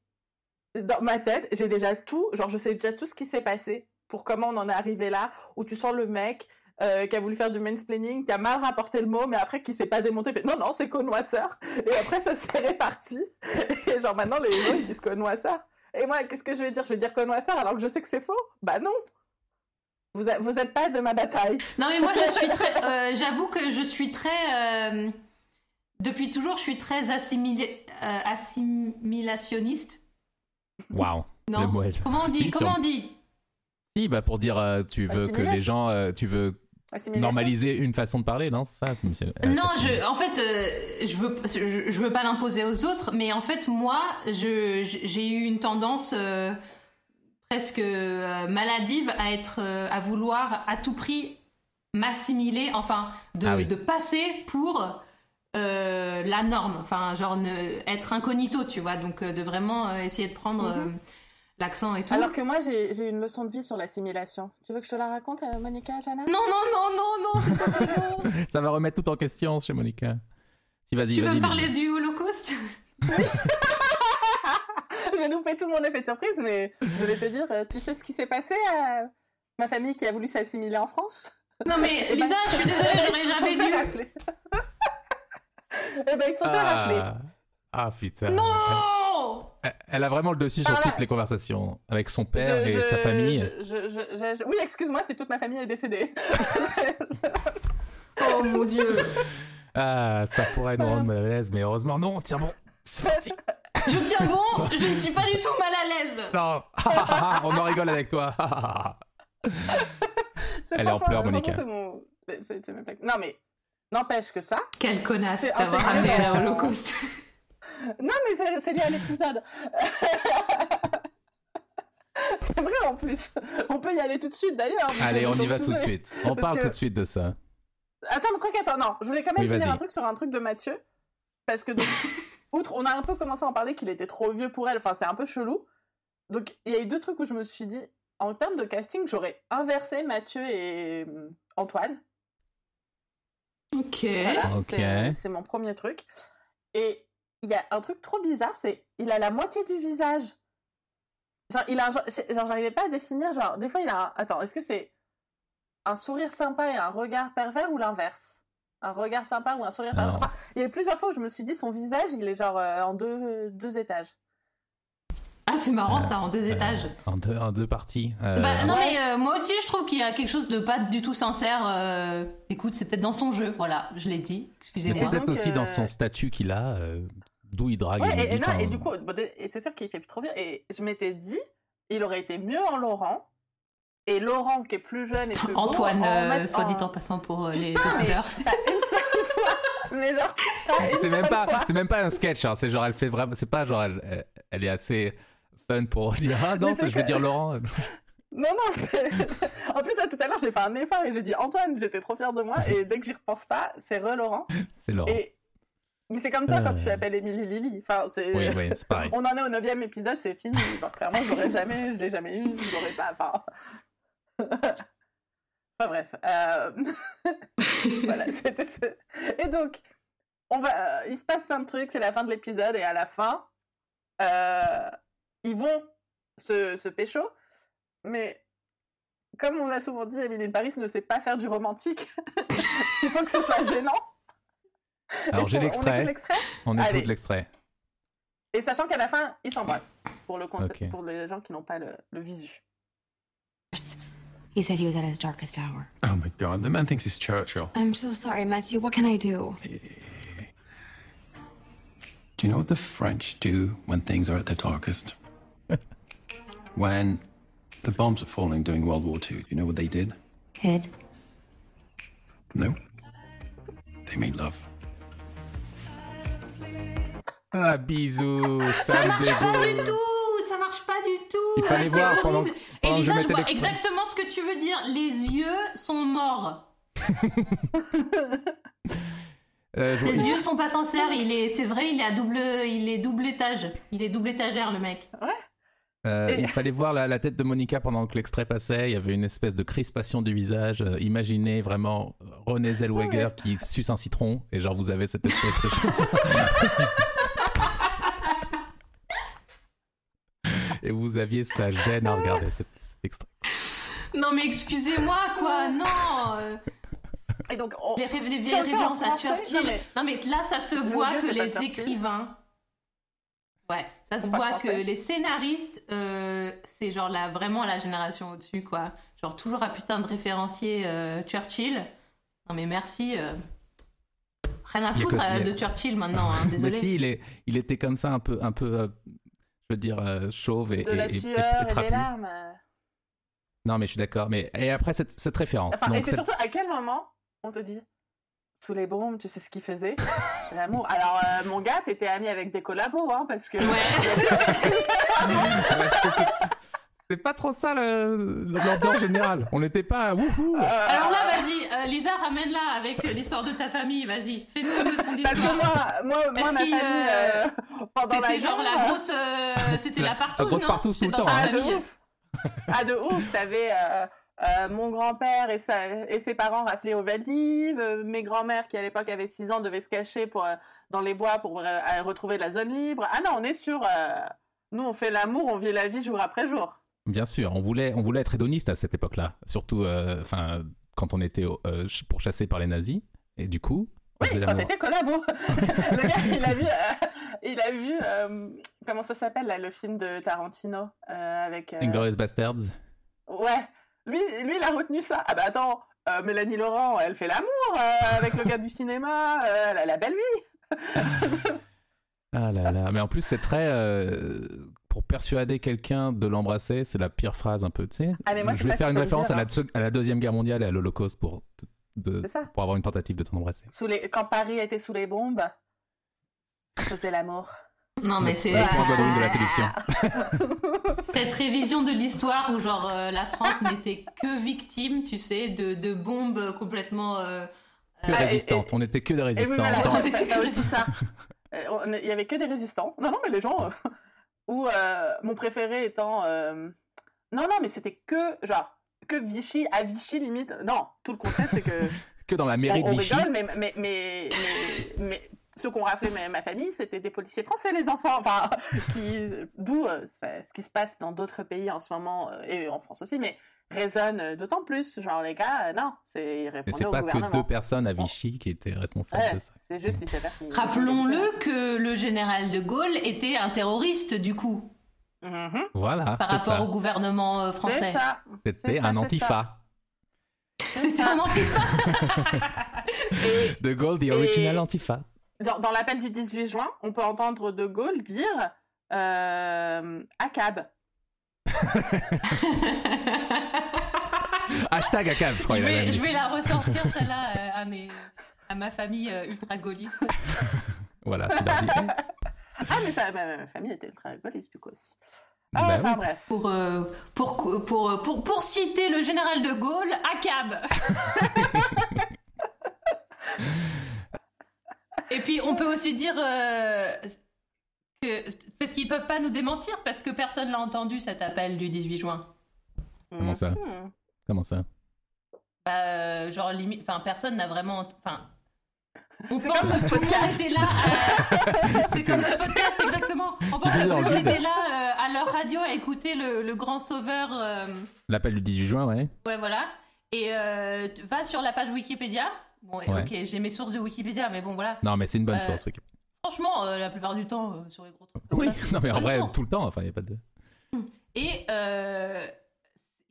dans ma tête, j'ai déjà tout, genre je sais déjà tout ce qui s'est passé pour comment on en est arrivé là, où tu sens le mec euh, qui a voulu faire du mansplaining, qui a mal rapporté le mot, mais après qui s'est pas démonté, fait non, non, c'est connoisseur. Et après, ça s'est réparti. Et genre maintenant, les gens, ils disent connoisseur. Et moi, qu'est-ce que je vais dire? Je vais dire connoisseur alors que je sais que c'est faux? Bah non Vous a- vous êtes pas de ma bataille. Non mais moi je suis très, euh, j'avoue que je suis très, euh, depuis toujours je suis très assimilé, assimilationniste. Waouh. Non. Le Comment on dit Si, si, Comment on- on dit Si, bah pour dire, euh, tu veux que les gens, euh, tu veux normaliser une façon de parler, non? C'est ça c'est- Non, je, en fait, euh, je veux, je, je veux pas l'imposer aux autres, mais en fait moi, je, j'ai eu une tendance euh, presque euh, maladive à être, euh, à vouloir à tout prix m'assimiler, enfin, de, Ah oui. de passer pour euh, la norme, enfin, genre ne- être incognito, tu vois, donc euh, de vraiment euh, essayer de prendre Mhm. euh, l'accent et tout. Alors que moi, j'ai j'ai une leçon de vie sur l'assimilation. Tu veux que je te la raconte, euh, Monica, Jana? Non, non, non, non, non, non. Ça va remettre tout en question chez Monica. Si, vas-y, Tu veux parler du Holocauste? J'ai loupé tout mon effet de surprise, mais je vais te dire, euh, tu sais ce qui s'est passé à ma famille qui a voulu s'assimiler en France? Non mais Lisa, je suis désolée, j'aurais jamais dû. Eh ben, ils sont fait rafler. Ah, ah putain. Non Elle, elle a vraiment le dessus sur là. toutes les conversations avec son père Je- et je- sa famille. je- je- je- je- je- Oui, excuse-moi si toute ma famille est décédée. Oh mon dieu Ah, ça pourrait nous rendre mal à l'aise, mais heureusement non. Tiens bon, c'est parti. Je tiens bon, je ne suis pas du tout mal à l'aise Non, on en rigole avec toi. C'est Elle est en pleurs, Monica. c'est mon- c'est- c'est Non, mais N'empêche que ça. Quelle connasse d'avoir amené à l'Holocauste. Non, mais c'est- lié à l'épisode. c'est vrai en plus. On peut y aller tout de suite d'ailleurs. Allez, on y va tout de suite. On parle que- tout de suite de ça. Attends, mais quoi qu'attends, non, je voulais quand même Oui, finir un truc sur un truc de Mathieu. Parce que, donc, outre, on a un peu commencé à en parler qu'il était trop vieux pour elle, enfin, c'est un peu chelou. Donc, il y a eu deux trucs où je me suis dit, en termes de casting, j'aurais inversé Mathieu et euh, Antoine. Ok. Voilà, Ok. c'est- mon premier truc. Et il y a un truc trop bizarre, c'est il a la moitié du visage. Genre, il a un genre, j'arrivais pas à définir, genre, des fois il a un... Attends, est-ce que c'est un sourire sympa et un regard pervers ou l'inverse? Un regard sympa ou un sourire pervers? Enfin, il y a eu plusieurs fois où je me suis dit, son visage, il est genre euh, en deux, deux étages. Ah, c'est marrant Euh, ça, en deux Euh, étages. en, deux, en deux parties. Euh, Bah, non, ouais. mais euh, moi aussi, je trouve qu'il y a quelque chose de pas du tout sincère. euh, Écoute, c'est peut-être dans son jeu, voilà, je l'ai dit. mais Excusez-moi. c'est peut-être aussi euh, dans son statut qu'il a, euh, d'où il drague. Ouais, et, et là, enfin, et du coup, c'est sûr qu'il fait plus trop vieux. Et je m'étais dit, il aurait été mieux en Laurent. Et Laurent, qui est plus jeune et plus beau, Antoine, en euh, mettre soit dit en- en passant pour euh, les auditeurs. pas une seule fois. Mais genre, c'est même pas, c'est même pas un sketch. hein, C'est genre elle fait vraiment, c'est pas genre elle- elle est assez pour dire ah non, ça, je vais que- dire Laurent. Non, non, c'est- en plus, là, tout à l'heure, j'ai fait un effort et j'ai dit Antoine, j'étais trop fière de moi. Et dès que j'y repense pas, c'est re Laurent. C'est Laurent. Et... Mais c'est comme toi quand tu Euh. appelles Émilie Lily. Enfin, c'est... Oui, oui, c'est pareil. On en est au neuvième épisode, c'est fini. Clairement, je l'aurais jamais, je l'ai jamais eu, je l'aurais pas. Enfin. enfin bref. euh, voilà, c'était. ce- Et donc, on va. euh, Il se passe plein de trucs. C'est la fin de l'épisode et à la fin, euh, ils vont se, se pécho, mais. Comme on l'a souvent dit, Emily Paris ne sait pas faire du romantique. Il faut que ce soit gênant. Alors j'ai l'extrait. On écoute l'extrait. Et sachant qu'à la fin, ils s'embrassent. Pour, le cont- Ok. pour les gens qui n'ont pas le, le visu. He said he was at his darkest hour. Oh my god, the man thinks he's Churchill. I'm so sorry, Matthew. What can I do? Do you know what the French do when things are at their darkest? When the bombs were falling during World War II, do you know what they did? Kid. No. They made love. Ah bisous. Ça marche pas du tout, ça marche pas du tout. Il fallait C'est voir pendant- horrible. pendant que je Elisa, je mettais vois exactement ce que tu veux dire. Les yeux sont morts. Euh, je- Les yeux sont pas sincères. Il est, c'est vrai, il est à double, il est double étage. Il est double étagère, le mec. Euh, Il fallait voir la, la tête de Monica pendant que l'extrait passait. Il y avait une espèce de crispation du visage. Euh, imaginez vraiment René Zellweger qui suce un citron et genre vous avez cette espèce de. et vous aviez sa gêne à regarder cet, cet extrait. Non, mais excusez-moi, quoi. Non. Et donc, on... Les, ré- les Si on vieilles le fait en références à Churchill. non, mais- Non, mais là, ça se voit que les Churchill. écrivains. Ouais, ça se voit français. que les scénaristes, euh, c'est genre là, vraiment la génération au-dessus, quoi. Genre toujours à putain de référencier euh, Churchill. Non, mais merci. euh, Rien à foutre euh, de Churchill maintenant, hein, Mais désolé. si, il, est, il était comme ça un peu, un peu euh, je veux dire, euh, chauve et, de et- la et- et- sueur et des larmes. Non, mais je suis d'accord. Mais et après cette, cette référence. Enfin, et donc c'est cette- surtout à quel moment on te dit sous les brumes, tu sais ce qu'il faisait? L'amour. Alors, euh, mon gars, t'étais ami avec des collabos, hein, parce que. Ouais, c'est- pas trop ça le- l'ambiance générale. On n'était pas wouhou. Alors là, vas-y, euh, Lisa, ramène-la avec euh, l'histoire de ta famille, vas-y. Fais-nous une leçon Parce que d'histoire. moi, moi, moi ma famille, euh, euh, pendant la C'était genre guerre, la grosse. euh, C'était la partouze, grosse non? partouze tout le C'était dans temps, ta Ah, de ouf Ah, de ouf T'avais euh, mon grand-père et, ses parents raflaient aux Valdives, euh, mes grands-mères qui à l'époque avaient 6 ans devaient se cacher pour, euh, dans les bois pour euh, retrouver la zone libre. Ah non, on est sur... nous, on fait l'amour, on vit la vie jour après jour. Bien sûr, on voulait, on voulait être hédoniste à cette époque-là. Surtout, enfin, quand on était ch- pourchassé par les nazis. Et du coup, on faisait Quand t'étais collabo Le gars, il a vu... il a vu... comment ça s'appelle, le film de Tarantino avec... Inglourious Bastards. Ouais, lui, lui, il a retenu ça. Ah bah attends, euh, Mélanie Laurent, elle fait l'amour euh, avec le gars du cinéma, euh, elle a la belle vie. Ah là là. Mais en plus, c'est très. euh, pour persuader quelqu'un de l'embrasser, c'est la pire phrase un peu, tu sais. Ah, mais moi, Je vais faire une référence dire, à, la, hein. à la Deuxième Guerre mondiale et à l'Holocauste pour de, pour avoir une tentative de t'embrasser. Les... Quand Paris était sous les bombes, faisait l'amour. Non, mais c'est Le point Godwin de la Ah. séduction. cette révision de l'histoire où genre euh, la France n'était que victime, tu sais, de, de bombes complètement. euh, Que euh, Ah, et- résistantes. On était que des oui, résistants. voilà, Attends. t'as- t'as- t'as aussi ça. Euh, on- Il y avait que des résistants. Non, non, mais les gens. euh, Ou euh, mon préféré étant. euh, Non, non, mais c'était que, genre, que Vichy, à Vichy limite. Non, tout le concept, c'est que. Que dans la on, mairie de on Vichy. rigole, mais, mais, mais, mais, mais ceux qu'on raflait ma, ma famille, c'était des policiers français, les enfants. Enfin, qui. D'où euh, ce qui se passe dans d'autres pays en ce moment, euh, et en France aussi, mais résonne euh, d'autant plus. Genre, les gars, euh, non, c'est ils Mais répondaient c'est au pas que deux personnes à Vichy qui étaient responsables Ouais, de ça. c'est juste, Rappelons-le que le général de Gaulle était un terroriste du coup, Mhm. Voilà, par c'est rapport ça. au gouvernement C'est français. ça. C'était C'est ça, un c'est antifa. C'était un antifa. Et De Gaulle, the Et- original antifa. Dans, dans l'appel du 18 juin, on peut entendre De Gaulle dire euh, ACAB. Hashtag ACAB, je crois. je, vais, je la ressortir celle-là euh, à, mes, à ma famille euh, ultra gaulliste. Voilà, tu. Ah, mais ça, ma, ma famille était ultra gaulliste du coup aussi. Bah Ah, enfin oui. bref. Pour, euh, pour, pour, pour, pour, citer le général de Gaulle, ACAB. Et puis on peut aussi dire euh, que parce qu'ils peuvent pas nous démentir parce que personne l'a entendu cet appel du 18 juin. Comment ça? Mhm. Comment ça? Bah, euh, genre limite, enfin personne n'a vraiment, enfin. On pense que tout le monde était là. euh, c'est comme notre podcast, exactement. On pense que tout le monde était là euh, à leur radio à écouter le, le grand sauveur. euh, L'appel du 18 juin, ouais. Ouais, voilà. Et euh, vas sur la page Wikipédia. Bon, et- Ouais. ok, j'ai mes sources de Wikipédia, mais bon, voilà. Non, mais c'est une bonne Euh, source, Wikipédia. Franchement, euh, la plupart du temps, euh, sur les gros trucs. Oui, non, mais en vrai, tout le temps, enfin, il n'y a pas de. Et euh,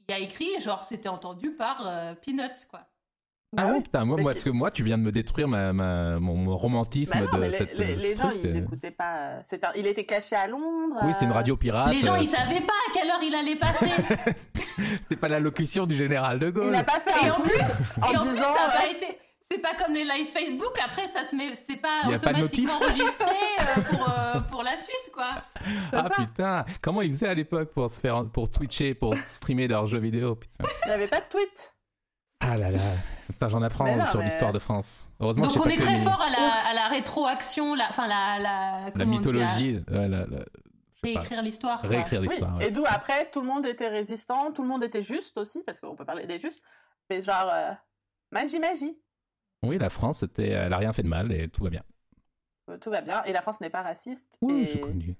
il y a écrit, genre, c'était entendu par euh, Peanuts, quoi. Ah ouais Putain, moi, Parce que- moi, tu viens de me détruire ma, ma- mon, mon romantisme Bah non, mais de les, cette. les- ce les gens, truc, ils écoutaient pas. c'est un- Il était caché à Londres. Oui, c'est une radio pirate. Les gens, euh, ils savaient pas à quelle heure il allait passer. C'était pas la locution du général de Il Gaulle. n'a pas fait Et un en tweet en Et en disant. plus, ça a euh, pas été. C'est pas comme les lives Facebook, après, ça se met. C'est pas y a pas de automatiquement enregistré euh, pour, euh, pour la suite, quoi. Ah ça. putain, comment ils faisaient à l'époque pour se faire, pour twitcher, pour streamer leurs jeux vidéo, putain. Il n'y avait pas de tweet. Ah là là, putain, j'en apprends sur mais- l'histoire de France. Heureusement Donc que on est très fort à la, à la rétroaction, la, enfin la, la, la comment on dit, à mythologie, ouais, la- réécrire l'histoire. réécrire Oui. l'histoire. ouais, Et d'où c'est après, tout le monde était résistant, tout le monde était juste aussi, parce qu'on peut parler des justes. Mais genre, euh, magie, magie. Oui, la France, c'était, elle a rien fait de mal et tout va bien. Euh, Tout va bien. Et la France n'est pas raciste. Oui, et... c'est connu.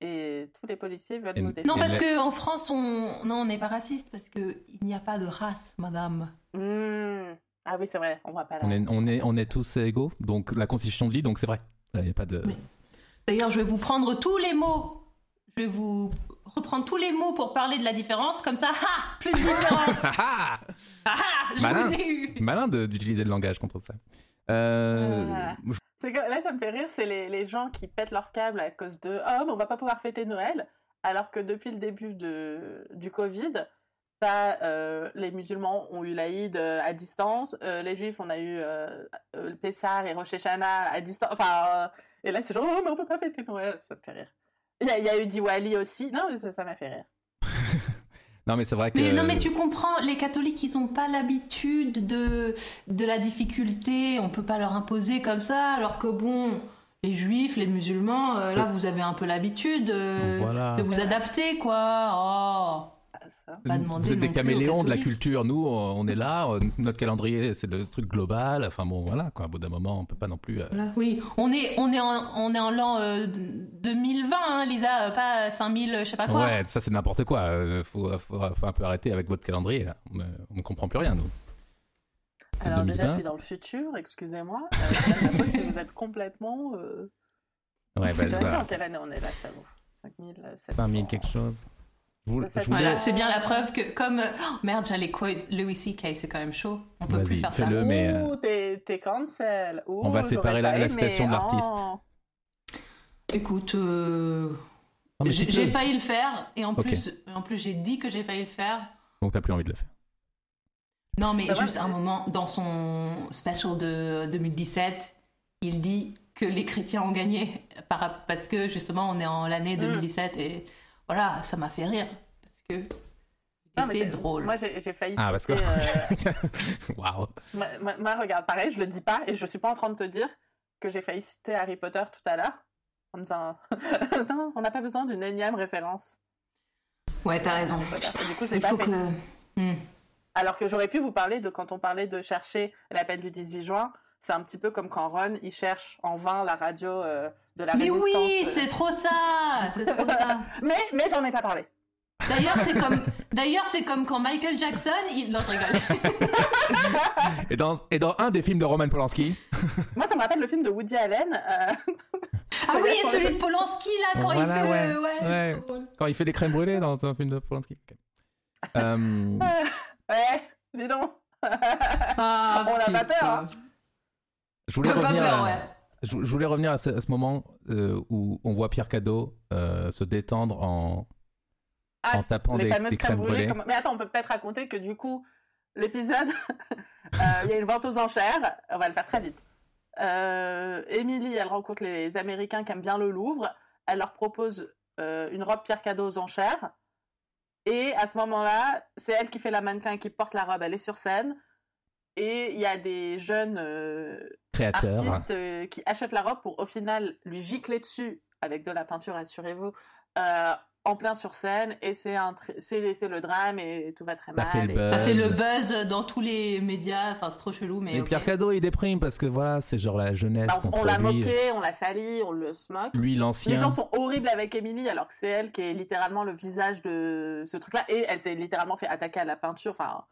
et tous les policiers veulent Et- nous défendre. Non, parce qu'en France, on non, on n'est pas raciste parce que il n'y a pas de race, madame. Mmh. Ah oui, c'est vrai, on voit pas là. On est, on est, on est tous égaux, donc la Constitution le dit, donc c'est vrai. Il n'y a pas de. Oui. D'ailleurs, je vais vous prendre tous les mots. Je vais vous reprendre tous les mots pour parler de la différence, comme ça, ha, plus de différence. Ah je Malin. vous ai eu. Malin de- d'utiliser le langage contre ça. Euh, Ah. je- C'est que, là, ça me fait rire, c'est les, les gens qui pètent leur câble à cause de Ah, mais on va pas pouvoir fêter Noël, alors que depuis le début de, du Covid, t'as, euh, les musulmans ont eu l'Aïd euh, à distance, euh, les juifs, on a eu le Pessar et Rosh Hashanah à distance, enfin, euh, et là, c'est genre Oh, mais on peut pas fêter Noël, ça me fait rire. Il y a, il y a eu Diwali aussi, non, mais ça ça m'a fait rire. Non, mais c'est vrai que. Mais non, mais tu comprends, les catholiques, ils n'ont pas l'habitude de, de la difficulté, on peut pas leur imposer comme ça, alors que bon, les juifs, les musulmans, euh, là, vous avez un peu l'habitude euh, Voilà. de vous adapter, quoi. Oh. Ça. Pas demander Vous êtes des caméléons de la culture. Nous, on est là. euh, Notre calendrier, c'est le truc global. Enfin bon, voilà. Quoi. Au bout d'un moment, on peut pas non plus. euh, Voilà. Oui, on est, on est en, on est en l'an euh, 2020, hein, Lisa, euh, pas 5000, je sais pas quoi. Ouais, ça c'est n'importe quoi. Faut, faut, faut un peu arrêter avec votre calendrier. Là. On, ne- comprend plus rien, nous. Alors, déjà, 2020. je suis dans le futur, excusez-moi. Euh, si vous êtes complètement. Euh... Ouais, bah, dit en voilà. quelle année on est là, je t'avoue. 5700. 5000 quelque chose. Voulais- Voilà, c'est bien la preuve que, comme. oh, merde, j'allais quote Louis C.K., c'est quand même chaud. On peut plus faire ça. fais-le. mais, euh, Ouh, t'es, cancel. Ouh, On va séparer la- la citation de l'artiste. Oh. Écoute, euh, j'ai failli le faire, et en plus, en plus j'ai dit que j'ai failli le faire. Donc t'as plus envie de le faire. Non, mais Bah juste un moment, dans son special de 2017, il dit que les chrétiens ont gagné par- parce que justement on est en l'année Mm. 2017 et voilà, ça m'a fait rire parce que Non, mais drôle. Moi, j'ai failli Ah, parce que. citer, euh, Waouh. moi, moi- moi, regarde, pareil, je le dis pas et je suis pas en train de te dire que j'ai failli citer Harry Potter tout à l'heure en me disant non, on n'a pas besoin d'une énième référence. Ouais, t'as raison. Du coup, je l'ai Il pas faut fait. que. Hmm. Alors que j'aurais pu vous parler de quand on parlait de chercher l'appel du 18 juin, c'est un petit peu comme quand Ron il cherche en vain la radio euh, de la Mais résistance. oui, euh. c'est trop ça, c'est trop ça. Mais mais j'en ai pas parlé. D'ailleurs, c'est comme, d'ailleurs, c'est comme quand Michael Jackson, il... non, je rigole. Et dans, et dans un des films de Roman Polanski, Moi, ça me rappelle le film de Woody Allen. euh, Ah oui, et celui de Polanski là, quand il fait, ouais. le- ouais, Ouais. c'est drôle. quand il fait les crèmes brûlées dans un film de Polanski. Euh, Ouais, dis donc. Ah, On n'a pas peur, hein. Je, voulais revenir peur, à, ouais. je, je voulais revenir à ce, à ce moment euh, où on voit Pierre Cadeau euh, se détendre en, Ah, en tapant les des, fameuses des crèmes brûlées. Mais attends, on peut peut-être raconter que du coup, l'épisode, euh, il y a une vente aux enchères. On va le faire très vite. Euh, Émilie, elle rencontre les Américains qui aiment bien le Louvre. Elle leur propose euh, une robe Pierre Cadeau aux enchères. Et à ce moment-là, c'est elle qui fait la mannequin qui porte la robe. Elle est sur scène. Et il y a des jeunes euh, Créateur. artistes euh, qui achètent la robe pour au final lui gicler dessus avec de la peinture, assurez-vous, euh, en plein sur scène. Et c'est un le drame et tout va très Ça mal. fait le et- buzz. Ça fait le buzz dans tous les médias, enfin c'est trop chelou, mais. Ok. Pierre Cadeau, il déprime parce que voilà, c'est genre la jeunesse Bah, on- contre on l'a moqué, on l'a sali, on le se moque. Lui, l'ancien. Les gens sont horribles avec Emily alors que c'est elle qui est littéralement le visage de ce truc-là. Et elle s'est littéralement fait attaquer à la peinture. Enfin,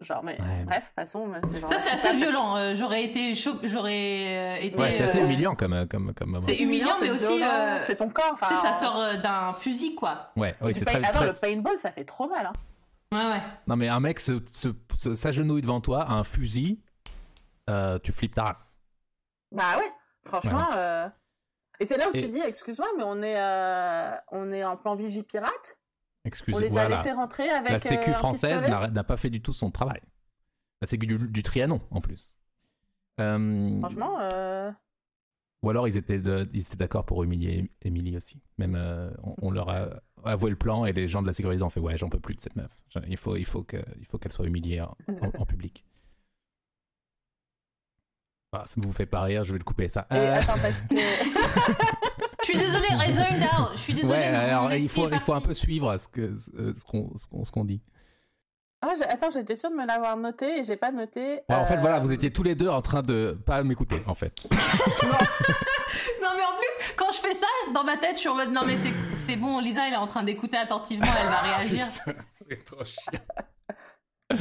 genre, mais Ouais. bref, c'est genre- Ça c'est assez violent. euh, j'aurais été choc, j'aurais euh, été. Ouais, c'est assez euh, humiliant comme, comme, comme moment. C'est humiliant, mais aussi, euh, C'est ton corps. Enfin, ça sort euh, d'un fusil, quoi. Ouais, oui, du c'est très, Attends, très- le paintball, ça fait trop mal. Hein. Ouais, ouais. Non, mais un mec se, se- se- s'agenouille devant toi, un fusil, euh, tu flippes ta race. Bah ouais, franchement. euh, Et c'est là où Et- tu dis, excuse-moi, mais on est, euh, on est en plan vigie pirate. Excuse, on les a voilà. laissés rentrer avec. La sécu euh, française n'a, pas fait du tout son travail. La sécu du, du Trianon, en plus. Euh, Franchement, euh, Ou alors ils étaient, de- ils étaient d'accord pour humilier Émilie aussi. Même on, on leur a avoué le plan et les gens de la sécurité ont fait ouais j'en peux plus de cette meuf. Il faut, il faut que, il faut qu'elle soit humiliée en, en- en public. Ah, ça ne vous fait pas rire, je vais le couper ça. et attends, parce que. Je suis désolée, I zoned out. Je suis désolée. ouais, alors il faut, est il faut un peu suivre ce ce qu'on, dit. Ah, attends, j'étais sûre de me l'avoir noté et j'ai pas noté. Ouais, En fait euh, voilà, vous étiez tous les deux en train de pas m'écouter en fait. Non, mais en plus, quand je fais ça, dans ma tête, je suis en mode non, mais c'est, bon, Lisa, elle est en train d'écouter attentivement, elle va réagir. C'est trop chiant.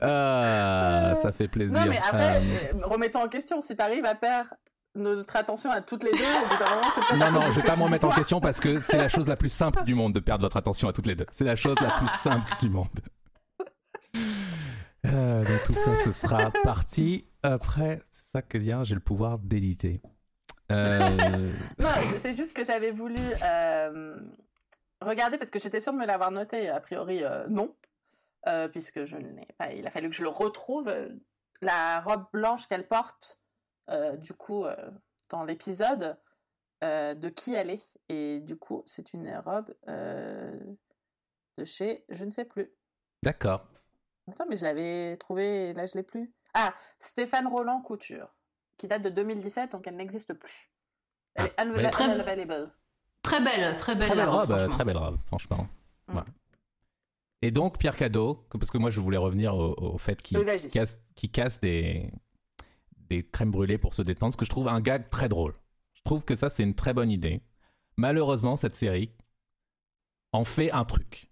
Ah, ça fait plaisir. Non, mais après, Euh, euh, remettons en question, si t'arrives à perdre notre attention à toutes les deux, au bout moment. Non, non, je vais pas m'en mettre en question parce que c'est la chose la plus simple du monde de perdre votre attention à toutes les deux. C'est la chose la plus simple du monde. Euh, donc tout ça, ce sera parti après. C'est ça que dire, j'ai le pouvoir d'éditer. Euh, Non, c'est juste que j'avais voulu euh, regarder parce que j'étais sûre de me l'avoir noté. A priori, non, puisque je n'ai pas. Il a fallu que je le retrouve. La robe blanche qu'elle porte, du coup, euh, dans l'épisode, euh, de qui elle est. Et du coup, c'est une robe euh, de chez, je ne sais plus. D'accord. Attends, mais je l'avais trouvé, là je l'ai plus. Ah, Stéphane Roland Couture, qui date de 2017, donc elle n'existe plus. Elle Ah, est Très- unavailable. Très belle, très belle. Très belle la robe, euh, franchement. très belle robe, franchement. Mm. Ouais. Et donc Pierre Cadeau, parce que moi je voulais revenir au, au fait qu'il Oui, casse, qu'il casse des, des crèmes brûlées pour se détendre, ce que je trouve un gag très drôle. Je trouve que ça c'est une très bonne idée. Malheureusement, cette série en fait un truc.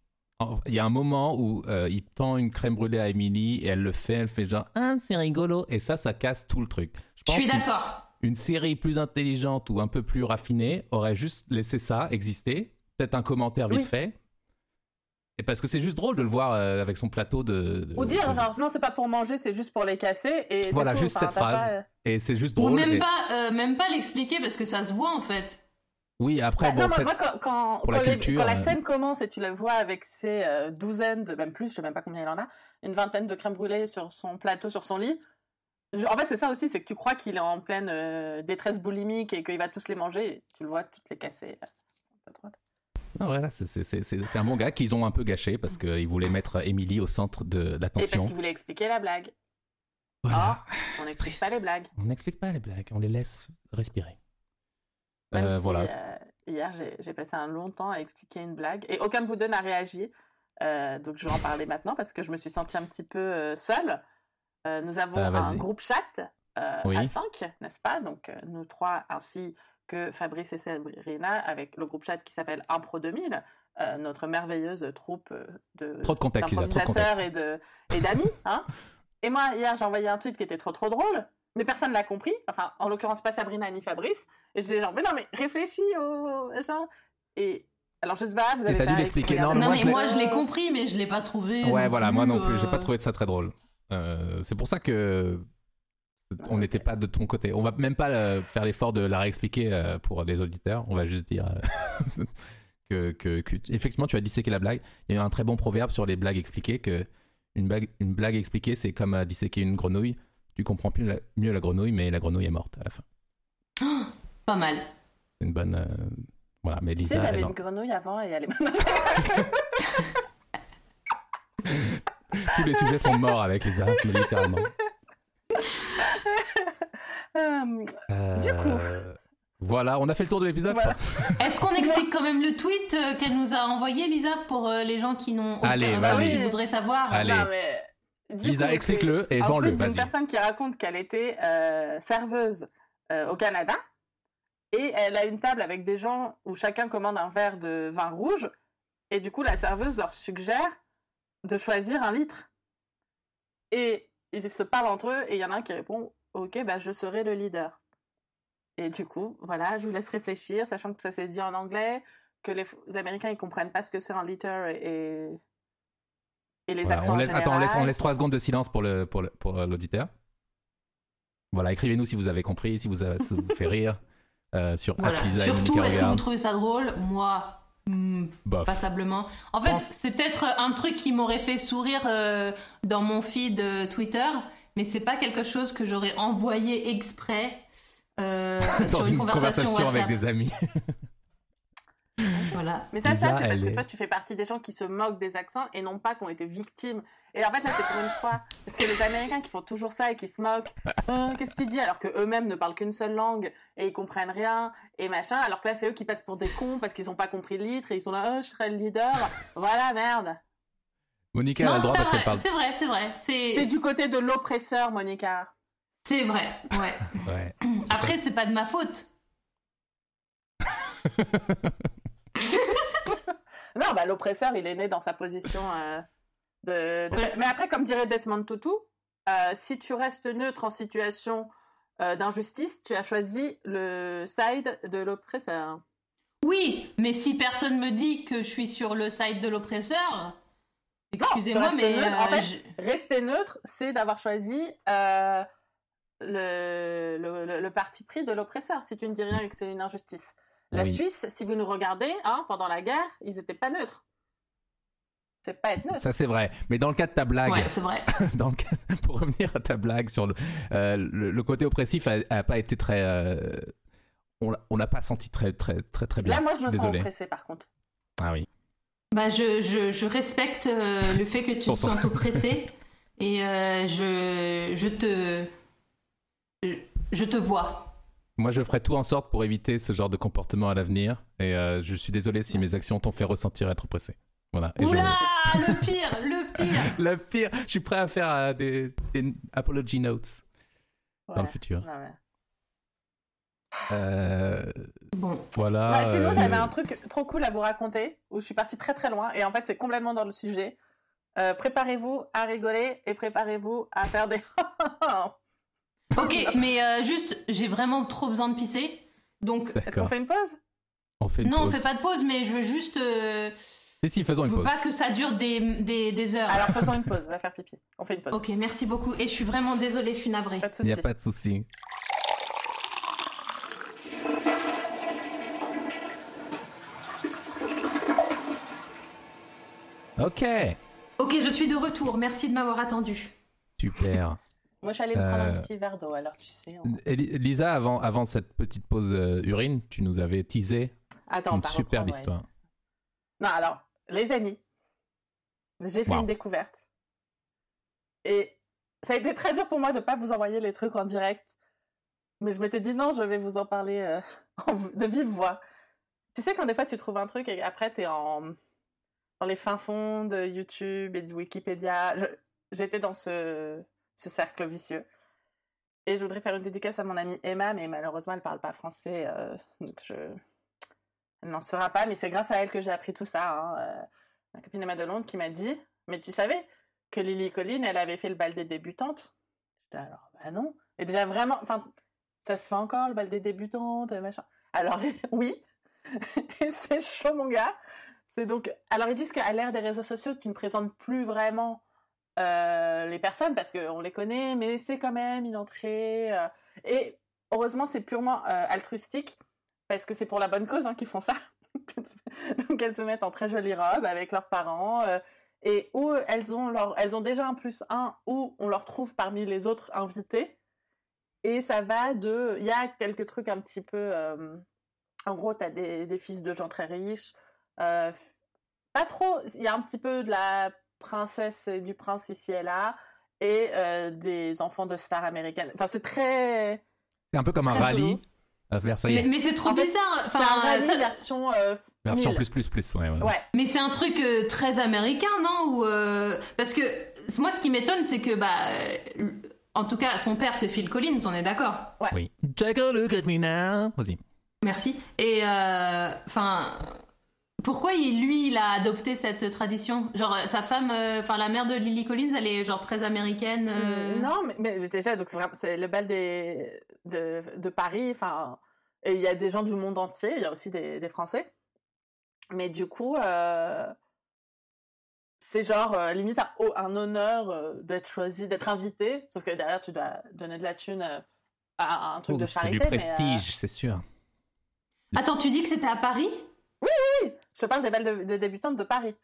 Il y a un moment où euh, il tend une crème brûlée à Emily et elle le fait, elle fait genre ah c'est rigolo et ça ça casse tout le truc. Je Je pense suis d'accord. une série plus intelligente ou un peu plus raffinée aurait juste laissé ça exister, peut-être un commentaire vite Oui. fait. Et parce que c'est juste drôle de le voir euh, avec son plateau de. de- Ou dire, de- genre, non, c'est pas pour manger, c'est juste pour les casser. Et c'est Voilà, tout. juste Enfin, cette phrase. pas- Et c'est juste Ou drôle. même et- pas, euh, même pas l'expliquer parce que ça se voit en fait. Oui, après, Bah, bon, non, moi, moi, quand, quand, pour la les- culture, quand la euh, scène commence et tu la vois avec ses euh, douzaines, de, même plus, je sais même pas combien il en a, une vingtaine de crème brûlée sur son plateau, sur son lit. je- en fait, c'est ça aussi, c'est que tu crois qu'il est en pleine euh, détresse boulimique et qu'il va tous les manger. Et tu le vois toutes les casser. C'est un peu drôle. Non, voilà, c'est- un bon gars qu'ils ont un peu gâché parce qu'ils voulaient mettre Emily au centre de Et parce l'attention. qu'il voulait expliquer la blague. Voilà. On n'explique pas les blagues. On n'explique pas les blagues, on les laisse respirer. Même Euh, si, voilà. euh, hier, j'ai- passé un long temps à expliquer une blague et aucun de vous deux n'a réagi. Euh, donc, je vais en parler maintenant parce que je me suis sentie un petit peu seule. Nous avons Ah, un groupe chat Oui. à 5, n'est-ce pas? Donc, nous trois ainsi que Fabrice et Sabrina avec le groupe chat qui s'appelle Impro 2000, euh, notre merveilleuse troupe euh, de Trop de contexte, Lisa, trop de d'improvisateurs et de et d'amis. Hein et moi, hier, j'ai envoyé un tweet qui était trop trop drôle, mais personne l'a compris. Enfin, en l'occurrence, pas Sabrina ni Fabrice. Et je disais genre, mais non, mais réfléchis au machin. Et alors, je sais pas, vous avez t'as pas dû l'expliquer. Non, Non, moi, mais je moi, je l'ai compris, mais je l'ai pas trouvé. Ouais, voilà, moi non plus, j'ai euh, pas trouvé ça très drôle. Euh, c'est pour ça que on n'était pas de ton côté. On va même pas euh, faire l'effort de la réexpliquer euh, pour les auditeurs. On va juste dire euh, que, que, que- effectivement, tu as disséqué la blague. Il y a un très bon proverbe sur les blagues expliquées que une blague, une blague expliquée, c'est comme euh, disséquer une grenouille. Tu comprends plus la- mieux la grenouille, mais la grenouille est morte à la fin. Pas mal. C'est une bonne. euh, Voilà, mais Tu Lisa, sais, j'avais une grenouille avant et elle est tous les sujets sont morts avec Lisa, littéralement. Euh, Du coup. Euh, Voilà, on a fait le tour de l'épisode. Voilà. Est-ce qu'on explique quand même le tweet euh, qu'elle nous a envoyé, Lisa, pour euh, les gens qui n'ont Allez, vas-y. qui voudraient savoir Allez. non, mais, du Lisa, coup, explique-le et c'est vends-le, d'une vas-y. personne qui raconte qu'elle était euh, serveuse euh, au Canada et elle a une table avec des gens où chacun commande un verre de vin rouge et du coup la serveuse leur suggère de choisir un litre et ils se parlent entre eux et il y en a un qui répond ok bah je serai le leader et du coup voilà je vous laisse réfléchir sachant que ça s'est dit en anglais que les, les Américains ils comprennent pas ce que c'est un liter et et les Voilà, accents on en attends, on laisse, on laisse 3 secondes de silence pour le pour le- pour l'auditeur. Voilà, écrivez-nous si vous avez compris, si vous, avez- ça vous fait rire. euh, sur Voilà. Surtout, est-ce que vous trouvez ça drôle? Moi, hmm, passablement. En fait, c'est peut-être un truc qui m'aurait fait sourire euh, dans mon feed euh, Twitter, mais c'est pas quelque chose que j'aurais envoyé exprès euh, Dans sur une une conversation, conversation avec des amis. Voilà. Mais ça, Lisa, ça c'est parce que est- toi, tu fais partie des gens qui se moquent des accents et non pas qui ont été victimes. Et en fait, là, c'est pour une fois. Parce que les Américains qui font toujours ça et qui se moquent, Euh, qu'est-ce que tu dis? Alors que eux-mêmes ne parlent qu'une seule langue et ils comprennent rien et machin. Alors que là, c'est eux qui passent pour des cons parce qu'ils n'ont pas compris le litre et ils sont là, oh, je serai le leader. Voilà, merde. Monica elle a Non, le c'est droit parce qu'elle vrai. parle. C'est vrai, c'est vrai. T'es C'est du côté de l'oppresseur, Monica. c'est vrai. Ouais. Ouais. Après, c'est pas de ma faute. Non, bah l'oppresseur, il est né dans sa position euh, de. Mais après, comme dirait Desmond Tutu, euh, si tu restes neutre en situation euh, d'injustice, tu as choisi le side de l'oppresseur. Oui, mais si personne me dit que je suis sur le site de l'oppresseur, excusez-moi, mais neutre. En fait, je- Rester neutre, c'est d'avoir choisi euh, le, le, le- le parti pris de l'oppresseur, si tu ne dis rien et que c'est une injustice. La Oui. Suisse, si vous nous regardez, hein, pendant la guerre, ils n'étaient pas neutres. C'est pas être neutre. Ça c'est vrai. Mais dans le cas de ta blague, ouais, c'est vrai. dans le cas- pour revenir à ta blague sur le, euh, le, le côté oppressif a, a pas été très. euh, on l'a- n'a pas senti très très très très bien. Là, moi, je me suis sens désolé. oppressée, par contre. Ah oui. Bah, je, je, je respecte euh, le fait que tu te sens oppressé et euh, je, je te. je- Je te vois. Moi, je ferai tout en sorte pour éviter ce genre de comportement à l'avenir. Et euh, je suis désolé si mes actions t'ont fait ressentir être oppressé. Voilà. Et je- Oula, le pire, le pire. Le pire, je suis prêt à faire euh, des, des apology notes dans le futur. Euh, Bon, voilà. Ouais, sinon, euh, j'avais un truc trop cool à vous raconter où je suis partie très très loin et en fait, c'est complètement dans le sujet. Euh, préparez-vous à rigoler et préparez-vous à faire des. Ok, mais euh, juste, j'ai vraiment trop besoin de pisser. Donc, Est-ce qu'on fait une pause? On fait une non, on fait pas de pause, mais je veux juste. euh, Si, faisons une pause. pas que ça dure des, des, des heures. Alors faisons une pause, On va faire pipi. On fait une pause. Ok, merci beaucoup. Et je suis vraiment désolée, je suis navrée. Pas de Il n'y a pas de souci. Ok, Ok, je suis de retour. Merci de m'avoir attendu. super. Moi, allée me prendre Euh, un petit verre d'eau, alors tu sais. on- Lisa, avant, avant cette petite pause euh, urine, tu nous avais teasé Attends, une superbe reprendre, ouais. histoire. Non, alors, les amis, j'ai fait Wow. une découverte. Et ça a été très dur pour moi de ne pas vous envoyer les trucs en direct. Mais je m'étais dit non, je vais vous en parler euh, de vive voix. Tu sais, quand des fois tu trouves un truc et après tu es en... dans les fins fonds de YouTube et de Wikipédia. J'étais dans ce... ce cercle vicieux. Et je voudrais faire une dédicace à mon amie Emma, mais malheureusement elle parle pas français. euh, donc je. Elle n'en sera pas, mais c'est grâce à elle que j'ai appris tout ça. hein, euh, ma copine Emma de Londres qui m'a dit Mais tu savais que Lily Collin, elle avait fait le bal des débutantes? J'étais alors, bah non. Et déjà vraiment, enfin, ça se fait encore le bal des débutantes, machin. Alors, oui, c'est chaud, mon gars. C'est donc. Alors, ils disent qu'à l'ère des réseaux sociaux, tu ne présentes plus vraiment euh, les personnes parce qu'on les connaît, mais c'est quand même une entrée. euh, et heureusement, c'est purement euh, altruistique parce que c'est pour la bonne cause hein, qu'ils font ça. Donc, elles se mettent en très jolie robe avec leurs parents. et où elles ont, leur, elles ont déjà un plus un, où on leur trouve parmi les autres invités. Et ça va de. Il y a quelques trucs un petit peu. en gros, tu as des, des fils de gens très riches. pas trop. Il y a un petit peu de la princesse et du prince ici et là. Et euh, des enfants de stars américaines. Enfin, c'est très. C'est un peu comme un rallye Versailles. Mais, mais c'est trop En fait, bizarre. c'est un Enfin, rallye ça- version. euh, Version plus plus plus, ouais. ouais. Ouais. Mais c'est un truc euh, très américain, non Ou, euh, Parce que moi, ce qui m'étonne, c'est que, bah, euh, en tout cas, son père, c'est Phil Collins, on est d'accord Oui. Take a look at me now. Vas-y. Merci. Et, euh, enfin, pourquoi il, lui, il a adopté cette tradition? Genre, euh, sa femme, euh, enfin, la mère de Lily Collins, elle est genre très américaine. euh, Non, mais, mais déjà, donc c'est le bal des, de, de Paris. Enfin, et il y a des gens du monde entier. Il y a aussi des, des Français. Mais du coup, euh, c'est genre euh, limite un, oh, un honneur euh, d'être choisi, d'être invité. Sauf que derrière, tu dois donner de la thune à un truc de Ouf, c'est charité. du euh, prestige, c'est sûr. Attends, tu dis que c'était à Paris? Oui, je te parle des balles de, de débutantes de Paris.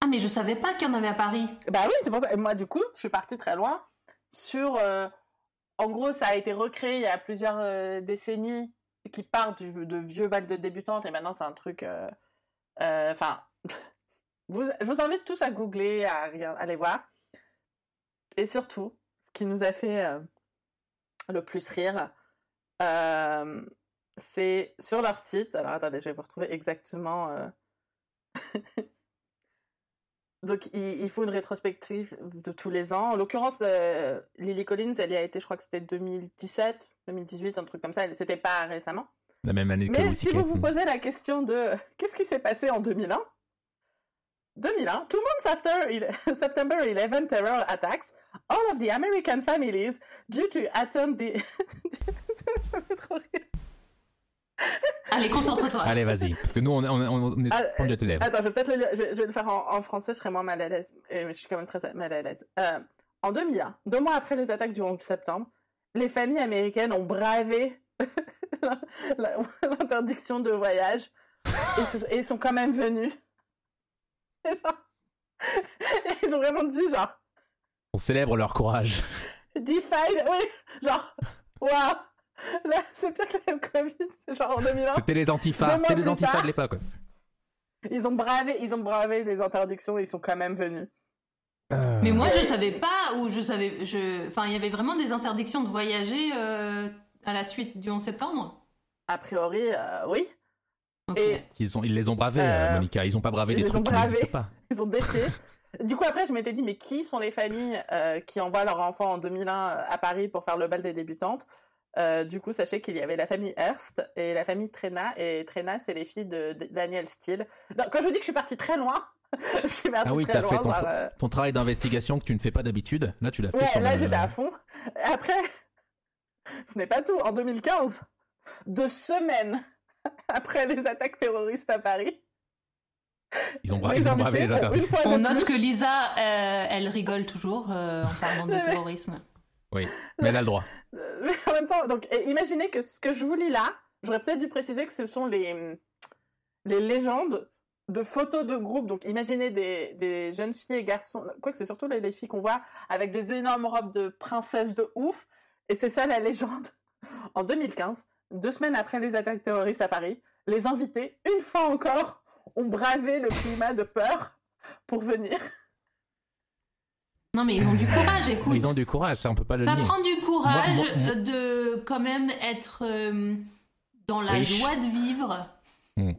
Ah, mais je savais pas qu'il y en avait à Paris. Bah oui, c'est pour ça. Et moi, du coup, je suis partie très loin sur. euh, en gros, ça a été recréé il y a plusieurs euh, décennies qui part du, de vieux balles de débutantes et maintenant c'est un truc. euh, euh, Enfin, vous, je vous invite tous à googler, à regarder, aller voir. Et surtout, ce qui nous a fait le plus rire, c'est sur leur site. Alors attendez, je vais vous retrouver exactement. euh, Donc, il, il faut une rétrospective de tous les ans. En l'occurrence, euh, Lily Collins, elle y a été, je crois que c'était 2017, 2018, un truc comme ça. C'était pas récemment. La même année que Mais si vous vous posez la question de qu'est-ce qui s'est passé en 2001 2001, two months after il- September 11 terror attacks, all of the American families due to attend the... Ça me fait trop rire. Allez, concentre-toi. Allez, vas-y. Parce que nous, on, on, on, on est Ah, tes lèvres. Attends, je vais peut-être le, je, je vais le faire en, en français, je serai moins mal à l'aise. Et- Mais je suis quand même très mal à l'aise. Euh, en 2001, deux mois après les attaques du 11 septembre, les familles américaines ont bravé l'interdiction de voyage et, se- et sont quand même venus. Et genre- ils ont vraiment dit genre, On célèbre leur courage. defied, oui, genre, waouh, là c'est pire que le Covid, c'est genre en 2001. C'était les antifas. C'était les antifas de l'époque. aussi. Ils ont bravé, ils ont bravé les interdictions et ils sont quand même venus. Euh, Mais moi, je savais pas, ou je savais. Je... Enfin, il y avait vraiment des interdictions de voyager euh, à la suite du 11 septembre A priori, euh, oui. Et Ils, ont, ils les ont bravés, Monica. Ils ont pas bravé ils les les trucs ont qui bravés. n'existent pas. ils ont défié. du coup, après, je m'étais dit, mais qui sont les familles euh, qui envoient leurs enfants en 2001 à Paris pour faire le bal des débutantes? Euh, Du coup, sachez qu'il y avait la famille Hearst et la famille Trena. Et Trena, c'est les filles de, de Daniel Steele. Donc, quand je vous dis que je suis partie très loin, je suis partie Ah oui, très t'as loin. fait ton, genre, euh, ton travail d'investigation que tu ne fais pas d'habitude. Là, tu l'as fait Ouais, sur là, le- j'étais à fond. Après, ce n'est pas tout. En 2015, deux semaines après les attaques terroristes à Paris, Ils ont, bra- les ils ont bravé les interdits. On note plus- que Lisa, euh, elle rigole toujours euh, en parlant de terrorisme. Oui, mais elle a le droit. Mais en même temps, donc, imaginez que ce que je vous lis là, j'aurais peut-être dû préciser que ce sont les, les légendes de photos de groupe. Donc, imaginez des, des jeunes filles et garçons, quoi que c'est surtout les, les filles qu'on voit avec des énormes robes de princesses de ouf. Et c'est ça la légende. En 2015, deux semaines après les attaques terroristes à Paris, les invités, une fois encore, ont bravé le climat de peur pour venir. Non, mais ils ont du courage, écoute. Ils ont du courage, ça on peut pas le Ça nier. prend du courage Moi- moi- de quand même être euh, dans la Riche. joie de vivre Hmm.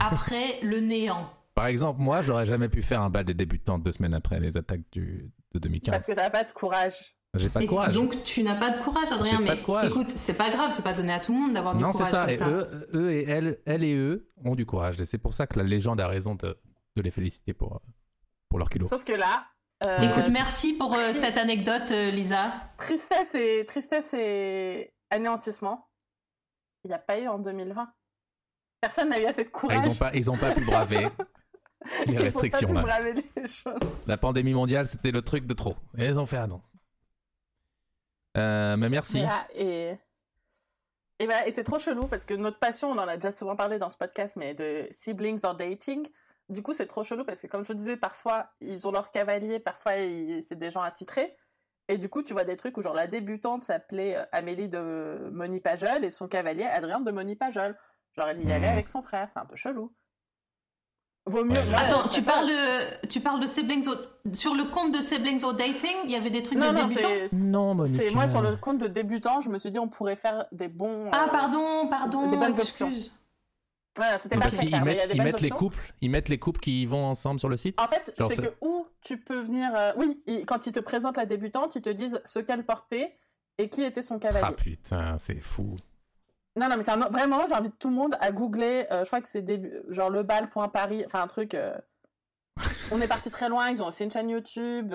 après le néant. Par exemple, moi, j'aurais jamais pu faire un bal des débutants deux semaines après les attaques du, de 2015. Parce que t'as pas de courage. J'ai pas de Et courage. Donc tu n'as pas de courage, Adrien. J'ai pas Mais de courage. écoute, c'est pas grave, c'est pas donné à tout le monde d'avoir du non, c'est courage ça. comme Et ça. eux, eux et elles, elles et eux ont du courage. Et c'est pour ça que la légende a raison de, de les féliciter pour, pour leur kilo. Sauf que là, euh, Écoute, merci pour euh, cette anecdote, euh, Lisa. tristesse et tristesse et anéantissement. Il n'y a pas eu en 2020. Personne n'a eu assez de Ah, courage. ils ont pas, ils ont pas pu braver les Ils ont pas restrictions pu là. braver les choses. La pandémie mondiale, c'était le truc de trop. Et ils ont fait un. Euh, mais merci. Voilà, et et, voilà, et c'est trop chelou parce que notre passion, on en a déjà souvent parlé dans ce podcast, mais de siblings or dating. Du coup, c'est trop chelou parce que, comme je disais, parfois ils ont leur cavalier, parfois c'est des gens attitrés. Et du coup, tu vois des trucs où, genre, la débutante s'appelait euh, Amélie de Moni Pajol et son cavalier Adrien de Moni Pajol. Genre, elle y allait Mhm. avec son frère, c'est un peu chelou. Vaut mieux. Attends, tu parles, de, tu parles de siblings au- sur le compte de siblings au dating, il y avait des trucs Non, de non, débutants? c'est. Non, Monica. C'est moi sur le compte de débutant, je me suis dit on pourrait faire des bons. Ah euh, pardon, pardon, des bonnes options. Voilà, c'était Non, pas parce très qu'ils clair, mais il y a mettent, des ils mettent les couples, ils mettent les couples qui vont ensemble sur le site. En fait, c'est c'est- que où tu peux venir. euh, oui, ils- quand ils te présentent la débutante, ils te disent ce qu'elle portait et qui était son cavalier. Ah putain, c'est fou. Non, non, mais c'est un- vraiment, j'invite tout le monde à googler. euh, je crois que c'est début, genre lebal.paris, enfin un truc. euh, on est parti très loin. Ils ont aussi une chaîne YouTube.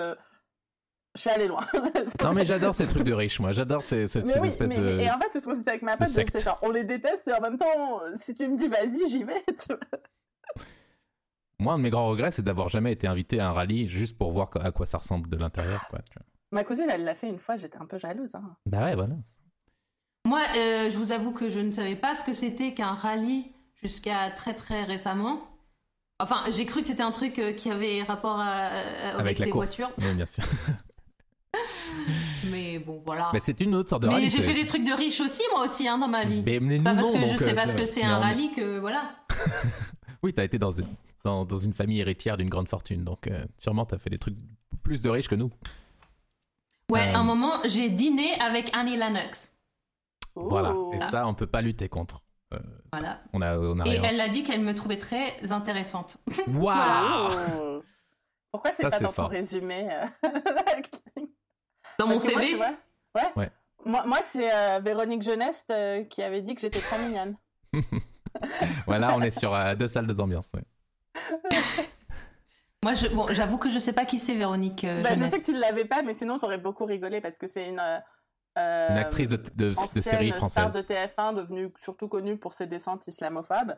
Je suis allée loin. Non mais j'adore ces trucs de riches, moi. J'adore ces, ces, Mais ces oui, espèces mais, de. mais- et en fait, c'est ce qu'on se dit avec ma pote, secte. c'est genre, on les déteste et en même temps, si tu me dis vas-y, j'y vais. tu vois. Moi, un de mes grands regrets, c'est d'avoir jamais été invité à un rallye juste pour voir à quoi ça ressemble de l'intérieur. Quoi, tu vois. Ma cousine, elle l'a fait une fois, j'étais un peu jalouse. Hein. Bah ouais, voilà. Moi, euh, je vous avoue que je ne savais pas ce que c'était qu'un rallye jusqu'à très très récemment. Enfin, j'ai cru que c'était un truc euh, qui avait rapport à- à- avec, Avec la des course. voitures, Oui, bien sûr. mais bon, voilà. Mais c'est une autre sorte de Mais rallye. j'ai c'est- fait des trucs de riches aussi, moi aussi, hein, dans ma vie. Mais, mais Pas nous, parce non, que je sais euh, parce que c'est mais un on- rallye que voilà. Oui, t'as été dans une, dans, dans une famille héritière d'une grande fortune, donc euh, sûrement t'as fait des trucs plus de riches que nous. Ouais, Euh, un moment, j'ai dîné avec Annie Lennox. Voilà. Ouh. Et ça, on peut pas lutter contre. Euh, Voilà. on a, on a Et rien. elle a dit qu'elle me trouvait très intéressante. Waouh Ouh. Pourquoi c'est pas dans ton fort. résumé euh, Dans mon moi, CV, tu vois, ouais. Ouais. Moi, moi c'est euh, Véronique Jeunesse euh, qui avait dit que j'étais trop mignonne. Voilà, on est sur euh, deux salles, deux ambiances. ouais. moi, je, bon, j'avoue que je sais pas qui c'est Véronique euh, Bah, je sais que tu ne l'avais pas, mais sinon t'aurais beaucoup rigolé parce que c'est une, euh, Une actrice de, de, de ancienne série star française. de TF1 devenue surtout connue pour ses descentes islamophobes.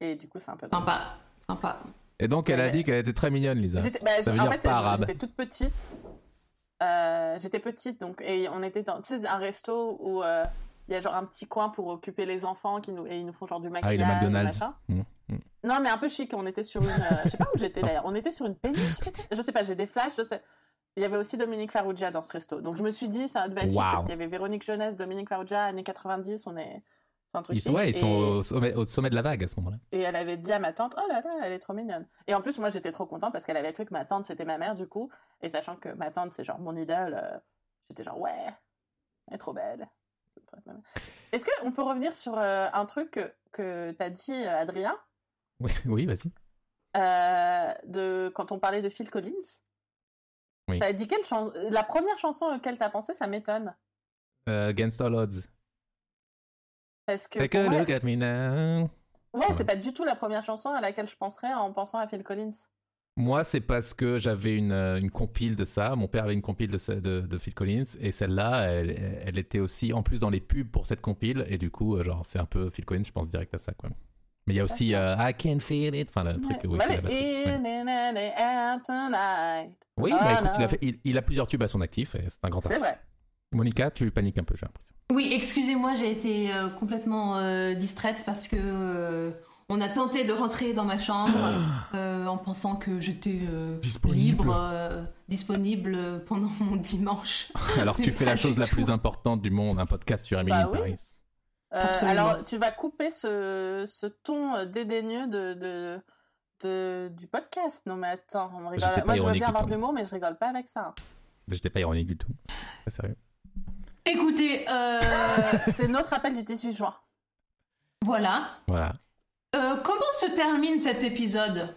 Et du coup, c'est un peu. Sympa, sympa. Et donc, elle a dit qu'elle était très mignonne, Lisa. Bah, Ça veut en dire fait, pas arabe. j'étais toute petite. Euh, j'étais petite, donc, et on était dans, tu sais, un resto où euh, il y a genre un petit coin pour occuper les enfants qui nous, et ils nous font genre du Ah, maquillage. il est McDonald's. machin. Mmh, mmh. Non, mais un peu chic. On était sur une, euh, je sais pas où j'étais d'ailleurs. On était sur une péniche, peut-être? Je sais pas. J'ai des flashs. Je sais. Il y avait aussi Dominique Farrugia dans ce resto. Donc je me suis dit, ça devait être chic parce qu'il y avait Véronique Jeunesse, Dominique Farrugia, années 90. On est, un truc Ils sont, ouais, ils sont au, sommet, au sommet de la vague à ce moment-là. et elle avait dit à ma tante, oh là là, elle est trop mignonne. Et en plus, moi, j'étais trop contente parce qu'elle avait trouvé que ma tante, c'était ma mère, du coup. Et sachant que ma tante, c'est genre mon idole, euh, j'étais genre, ouais, elle est trop belle. Est-ce qu'on peut revenir sur euh, un truc que, que t'as dit, euh, Adrien, Oui, oui vas-y. euh, de, quand on parlait de Phil Collins Oui. T'as dit quelle chanson La première chanson auquel t'as pensé, ça m'étonne. Against All Odds. Parce que. Take a look at me now. Ouais, c'est pas du tout la première chanson à laquelle je penserais en pensant à Phil Collins. Moi, c'est parce que j'avais une, euh, une compile de ça. Mon père avait une compile de, de, de Phil Collins. Et celle-là, elle, elle était aussi en plus dans les pubs pour cette compile. Et du coup, euh, genre, c'est un peu Phil Collins, je pense direct à ça, quoi. Mais il y a aussi euh, I Can Feel It. Enfin, le truc où il fait la batterie. Oui, Ah, bah écoute, il a, fait- il, il a plusieurs tubes à son actif. Et c'est un grand C'est artiste. vrai. Monica, tu paniques un peu, j'ai l'impression. Oui, excusez-moi, j'ai été euh, complètement euh, distraite parce que euh, on a tenté de rentrer dans ma chambre euh, en pensant que j'étais euh, Disponible. libre, euh, disponible pendant mon dimanche. Alors tu fais pas la chose la tout. plus importante du monde, un podcast sur Emily Bah oui. Paris. Euh, Absolument. alors, tu vas couper ce, ce ton dédaigneux de, de, de- du podcast. Non, mais attends, on rigole. Pas Moi, je veux bien du avoir de l'humour, mais je rigole pas avec ça. Mais J'étais pas ironique du tout. Très sérieux. Écoutez, euh, C'est notre appel du 18 juin. voilà. Voilà. Euh, comment se termine cet épisode?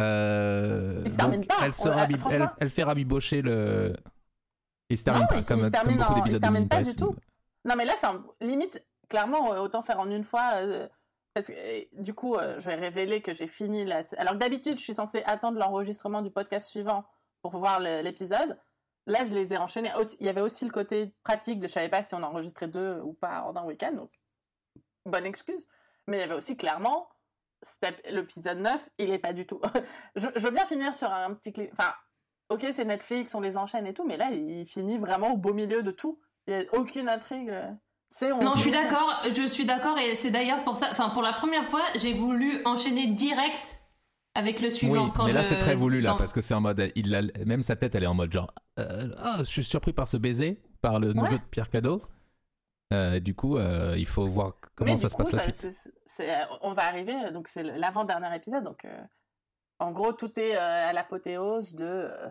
Euh, Il se termine donc, pas. Elle, se On- elle, elle fait rabibocher le. Il se termine Non, pas il comme, il se comme termine en- il se termine pas du tout. Non, mais là, c'est un- limite, clairement, euh, autant faire en une fois. euh, parce que, du coup, euh, je vais révéler que j'ai fini la. Alors que d'habitude, je suis censée attendre l'enregistrement du podcast suivant pour voir le- l'épisode. Là, je les ai enchaînés. Il y avait aussi le côté pratique de je savais pas si on enregistrait deux ou pas en un week-end. Donc, bonne excuse. Mais il y avait aussi clairement l'épisode 9, il est pas du tout. je, je veux bien finir sur un petit clip. Enfin, ok, c'est Netflix, on les enchaîne et tout, mais là, il finit vraiment au beau milieu de tout. Il n'y a aucune intrigue. On Non, je suis d'accord, je suis d'accord, et c'est d'ailleurs pour ça, enfin, pour la première fois, j'ai voulu enchaîner direct avec le Oui, suivant. quand mais là je- c'est très voulu là parce que c'est en mode, il a, même sa tête elle est en mode genre, euh, ah je suis surpris par ce baiser, par le neveu Ouais. de Pierre Cadeau. Euh, du coup, euh, il faut voir comment Mais ça se coup, passe la ça- suite. c'est- euh, on va arriver, donc c'est l'avant-dernier épisode. Donc, euh, en gros, tout est euh, à l'apothéose de euh,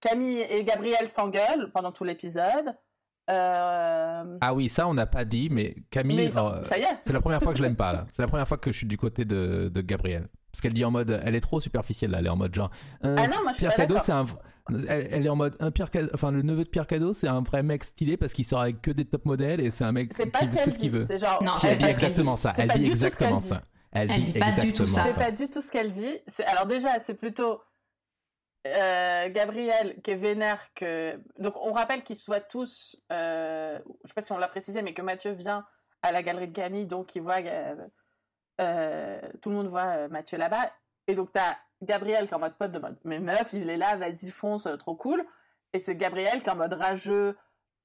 Camille et Gabriel s'engueulent pendant tout l'épisode. Euh, Ah oui, ça on n'a pas dit, mais Camille, ça, euh, y est. c'est la première fois que je l'aime pas là. C'est la première fois que je suis du côté de, de Gabrielle. Parce qu'elle dit en mode, elle est trop superficielle là, elle est en mode genre. euh, Ah non, moi je suis Pierre pas Cadeau, c'est un. Elle, elle est en mode un Pierre Cadeau, enfin le neveu de Pierre Cadeau, c'est un vrai mec stylé parce qu'il sort avec que des top modèles et c'est un mec C'est pas qui ce sait ce qu'il veut. C'est genre. Non, Si, elle dit exactement ça. Elle pas dit exactement ça. Elle, dit, pas du tout exactement ça. C'est pas du tout ce qu'elle dit. Alors déjà, c'est plutôt euh, Gabriel qui est vénère que. Donc on rappelle qu'ils soient tous. Euh... Je sais pas si on l'a précisé, mais que Mathieu vient à la galerie de Camille, donc il voit. Euh, Tout le monde voit euh, Mathieu là-bas, et donc t'as Gabriel qui est en mode pote de mode. Mais meuf, il est là, vas-y fonce, euh, trop cool. Et c'est Gabriel qui est en mode rageux,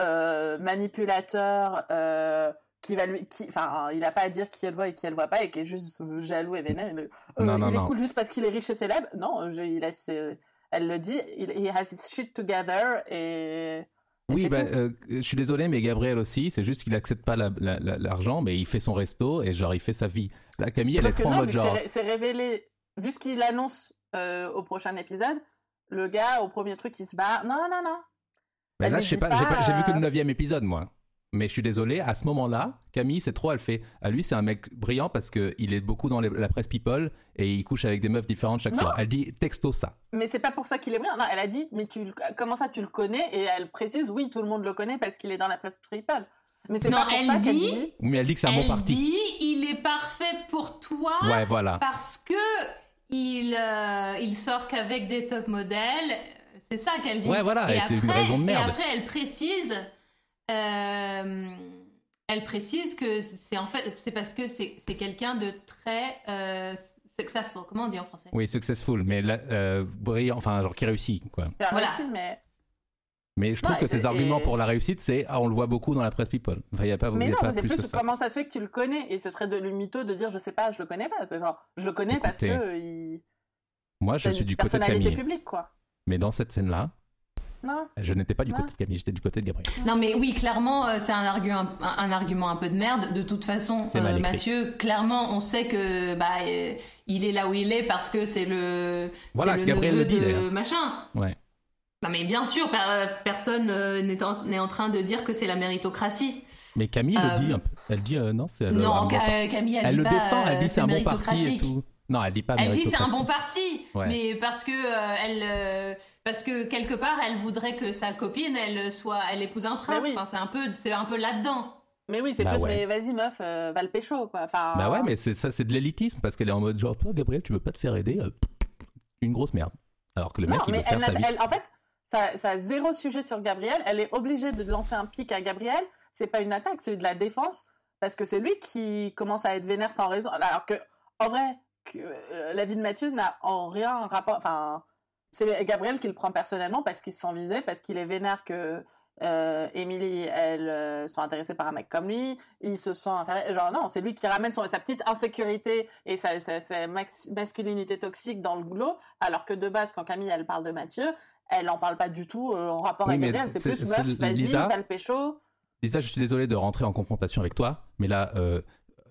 euh, manipulateur. Euh qui va lui qui enfin il a pas à dire qui elle voit et qui elle voit pas et qui est juste jaloux et vénère Euh, Non, non, il non. écoute juste parce qu'il est riche et célèbre non je, il a elle le dit il he has his shit together et, et Oui, bah, euh, je suis désolé, mais Gabriel aussi, c'est juste qu'il accepte pas la- la- la- l'argent, mais il fait son resto et genre il fait sa vie. Là, Camille, elle Sauf est trop en non mode vu que genre. c'est ré- c'est révélé vu ce qu'il annonce euh, au prochain épisode le gars au premier truc il se bat non non non Mais là, je sais pas, j'ai vu que le euh, neuvième épisode, moi. Mais je suis désolé, à ce moment-là, Camille, c'est trop, elle fait. À lui, c'est un mec brillant parce qu'il est beaucoup dans les- la presse people et il couche avec des meufs différentes chaque Non. soir. Elle dit texto ça. mais c'est pas pour ça qu'il est brillant non elle a dit mais tu comment ça tu le connais? Et elle précise oui tout le monde le connaît parce qu'il est dans la presse people mais c'est Non, pas pour elle ça qu'elle dit- dit Mais elle dit que c'est un bon Elle parti. dit, il est parfait pour toi Ouais, voilà. parce que il, euh, il sort qu'avec des top modèles. C'est ça qu'elle dit. Ouais, voilà, et c'est une raison de merde. Et après, elle précise, euh, elle précise que c'est en fait, c'est parce que c'est c'est quelqu'un de très euh, successful. Comment on dit en français? Oui, successful, mais là, euh, brillant, enfin, genre qui réussit, quoi. Voilà. mais Mais je trouve Non, que ses arguments et- pour la réussite, c'est ah, on le voit beaucoup dans la presse people. Enfin, il n'y a pas, Mais y a non, pas c'est plus, plus, que ça. comment ça se fait que tu le connais et ce serait de le mytho de dire je sais pas, je le connais pas. C'est genre je le connais parce que il... Moi, c'est je suis du côté de Camille. publique quoi. Mais dans cette scène-là, Non. je n'étais pas du côté de Camille, j'étais du côté de Gabriel. Non mais oui, clairement, euh, c'est un argument, un, un argument un peu de merde. De toute façon, euh. Mathieu, clairement, on sait que bah euh, il est là où il est parce que c'est le, Voilà, le Gabriel neveu le dit, de machin. Ouais. Non mais bien sûr, per- personne euh, n'est en, n'est en train de dire que c'est la méritocratie. Mais Camille Euh, le dit un peu. Elle dit euh, non, c'est non. Camille, elle, Elle dit le pas, défend, elle dit c'est un bon parti et tout. Non, elle dit pas Elle dit c'est un bon parti, Ouais. mais parce que euh, elle, euh, parce que quelque part elle voudrait que sa copine elle soit, elle épouse un prince. oui. Enfin, c'est un peu, c'est un peu là-dedans. Mais oui, c'est Bah plus ouais. mais vas-y meuf, euh, va le pécho quoi. Enfin. Bah ouais, mais c'est ça, c'est de l'élitisme parce qu'elle est en mode genre toi, Gabriel, tu veux pas te faire aider euh, Une grosse merde. Alors que le non, mec, il mais veut faire elle, sa vie. elle- en fait, ça, ça a zéro sujet sur Gabriel. Elle est obligée de lancer un pic à Gabriel. C'est pas une attaque, c'est de la défense parce que c'est lui qui commence à être vénère sans raison. Alors que en vrai, que, euh, la vie de Mathieu n'a en rien un rapport. Enfin, c'est Gabriel qui le prend personnellement parce qu'il se sent visé, parce qu'il est vénère que euh, Emily, elle euh, sont intéressées par un mec comme lui, il se sent inférieur. Genre non, c'est lui qui ramène son, sa petite insécurité et sa, sa, sa max- masculinité toxique dans le boulot, alors que de base, quand Camille elle parle de Mathieu, elle en parle pas du tout euh, en rapport Oui, avec Gabriel. C'est plus meuf, vas-y, va le pécho. Lisa, je suis désolé de rentrer en confrontation avec toi, mais là, euh,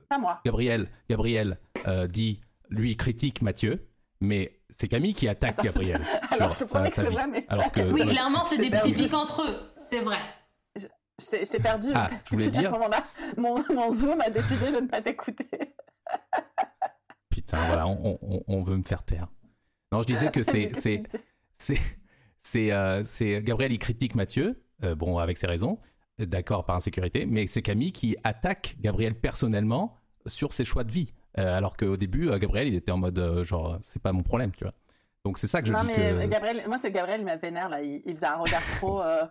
Pas moi. Gabriel, Gabriel dit, lui critique Mathieu, mais c'est Camille qui attaque Gabriel Alors, je te sa, promets que c'est vrai, mais Alors ça- que- Oui, clairement, c'est des petits pics entre eux, c'est vrai. Je t'ai je t'ai perdu Ah, parce que tu sais, à ce dire- moment-là, mon, mon Zoom a décidé de ne pas t'écouter. Putain, voilà, on, on- on veut me faire taire. Non, je disais que c'est c'est c'est c'est euh, Gabriel il critique Mathieu, euh, bon avec ses raisons, d'accord par insécurité, mais c'est Camille qui attaque Gabriel personnellement sur ses choix de vie, alors qu'au début euh, Gabriel il était en mode euh, genre c'est pas mon problème, tu vois. Donc c'est ça que je non, dis mais que Gabriel, moi, c'est Gabriel, il m'a vénère, là. Il, il faisait un regard trop euh,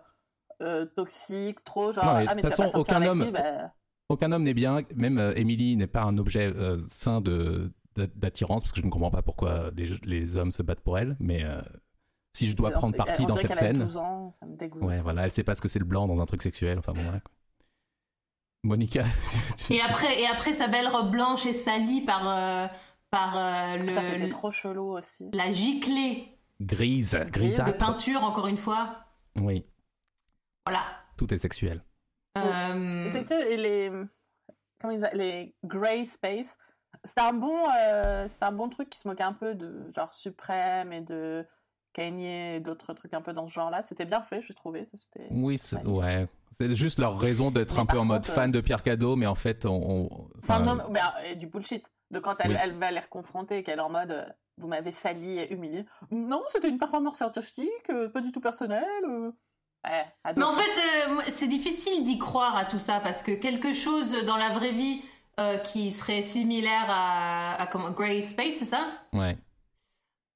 euh, toxique, trop genre, Non, mais de ah, mais toute vas pas façon, aucun homme- lui, bah... aucun homme n'est bien, même euh, Emily n'est pas un objet euh, sain de d'a- d'attirance parce que je ne comprends pas pourquoi les, les hommes se battent pour elle, mais euh, si je dois prendre parti dans cette scène, 12 ans, ça me dégoûte. ouais voilà, elle sait pas ce que c'est le blanc dans un truc sexuel, enfin bon voilà. quoi. Monica, tu- Et après, et après sa belle robe blanche est salie par, euh, par euh, le, Ça, c'était trop chelou aussi. la giclée grise, de grisâtre. peinture, encore une fois. Oui, Voilà. tout est sexuel. Euh, C'était les... Comment ils Les Grey Space. C'était un bon... euh, C'était un bon truc qui se moquait un peu de genre Suprême et de Kanye et d'autres trucs un peu dans ce genre-là. C'était bien fait, je trouvais. Ça, c'était... Oui, ouais. C'est juste leur raison d'être Mais un peu en mode contre, fan de Pierre Cadeau, mais en fait, on. on- C'est un enfin, homme, et du bullshit. De quand elle, Oui. elle va les reconfronter, qu'elle est en mode, euh, vous m'avez sali et humilié. Non, c'était une performance artistique, euh, pas du tout personnelle. euh. Ouais, Mais en fait, euh, c'est difficile d'y croire à tout ça parce que quelque chose dans la vraie vie euh, qui serait similaire à, à comment, Grey Space, c'est ça? Ouais.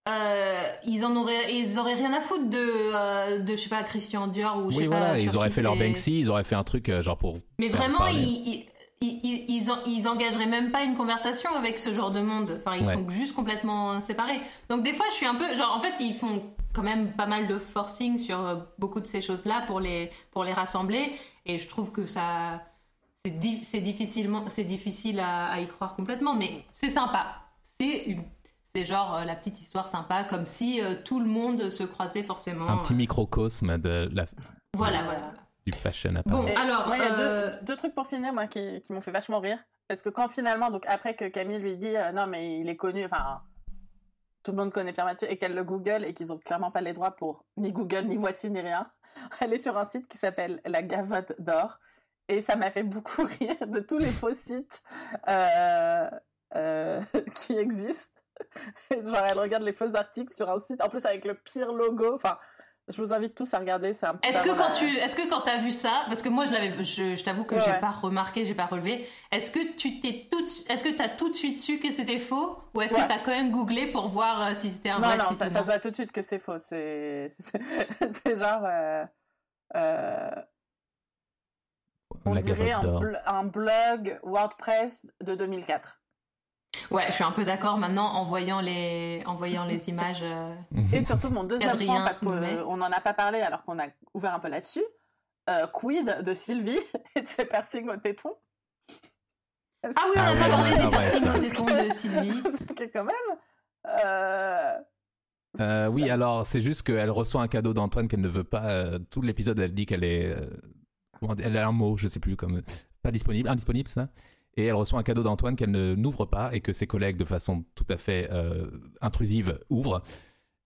Euh, ils en auraient, ils auraient rien à foutre de, euh, de je sais pas, Christian Dior ou je Oui, sais voilà, pas. ils auraient fait leur Banksy, ils auraient fait un truc euh, genre pour. Mais vraiment, ils, ils, ils, ils, en- ils engageraient même pas une conversation avec ce genre de monde. Enfin, ils Ouais. sont juste complètement séparés. Donc des fois, je suis un peu, genre, en fait, ils font quand même pas mal de forcing sur beaucoup de ces choses-là pour les, pour les rassembler. Et je trouve que ça, c'est di- c'est difficilement, c'est difficile à, à y croire complètement, mais c'est sympa. C'est une, c'est genre euh, la petite histoire sympa, comme si euh, tout le monde se croisait forcément. Un petit microcosme de la, Voilà, voilà. voilà. du fashion Bon. Et alors, moi, il y a euh, deux, deux trucs pour finir, moi, qui, qui m'ont fait vachement rire. Parce que quand finalement, donc après que Camille lui dit, euh, non, mais il est connu, enfin, tout le monde connaît Pierre Mathieu, et qu'elle le Google, et qu'ils ont clairement pas les droits pour ni Google, ni Voici, ni rien. Elle est sur un site qui s'appelle La Gavotte d'Or. Et ça m'a fait beaucoup rire de tous les faux sites euh, euh, qui existent. Genre, elle regarde les faux articles sur un site, en plus avec le pire logo. Enfin, je vous invite tous à regarder, c'est un petit Est-ce que quand tu, est-ce que quand t'as vu ça, parce que moi je l'avais, je, je t'avoue que Ouais, j'ai ouais. pas remarqué, j'ai pas relevé. Est-ce que tu t'es tout, de- est-ce que t'as tout de suite su que c'était faux, ou est-ce Ouais. que t'as quand même googlé pour voir euh, si c'était un Non, vrai non, si ça, se voit tout de suite que c'est faux. C'est genre. euh, euh, on La dirait bl- un blog WordPress de 2004. Ouais, je suis un peu d'accord maintenant en voyant les, en voyant les images. euh, Et surtout, mon deuxième Adrien point, parce qu'on Noumet. n'en a pas parlé alors qu'on a ouvert un peu là-dessus. euh, quid de Sylvie et de ses piercings au téton Ah oui, on Ah a oui, pas parlé ah des ouais, piercings au téton de Sylvie. C'est que quand même. euh, Euh, oui, alors c'est juste qu'elle reçoit un cadeau d'Antoine qu'elle ne veut pas. euh, tout l'épisode, elle dit qu'elle est. euh, elle a un mot, je sais plus, comme. Pas disponible, indisponible, c'est ça? Et elle reçoit un cadeau d'Antoine qu'elle ne n'ouvre pas et que ses collègues, de façon tout à fait euh, intrusive, ouvrent.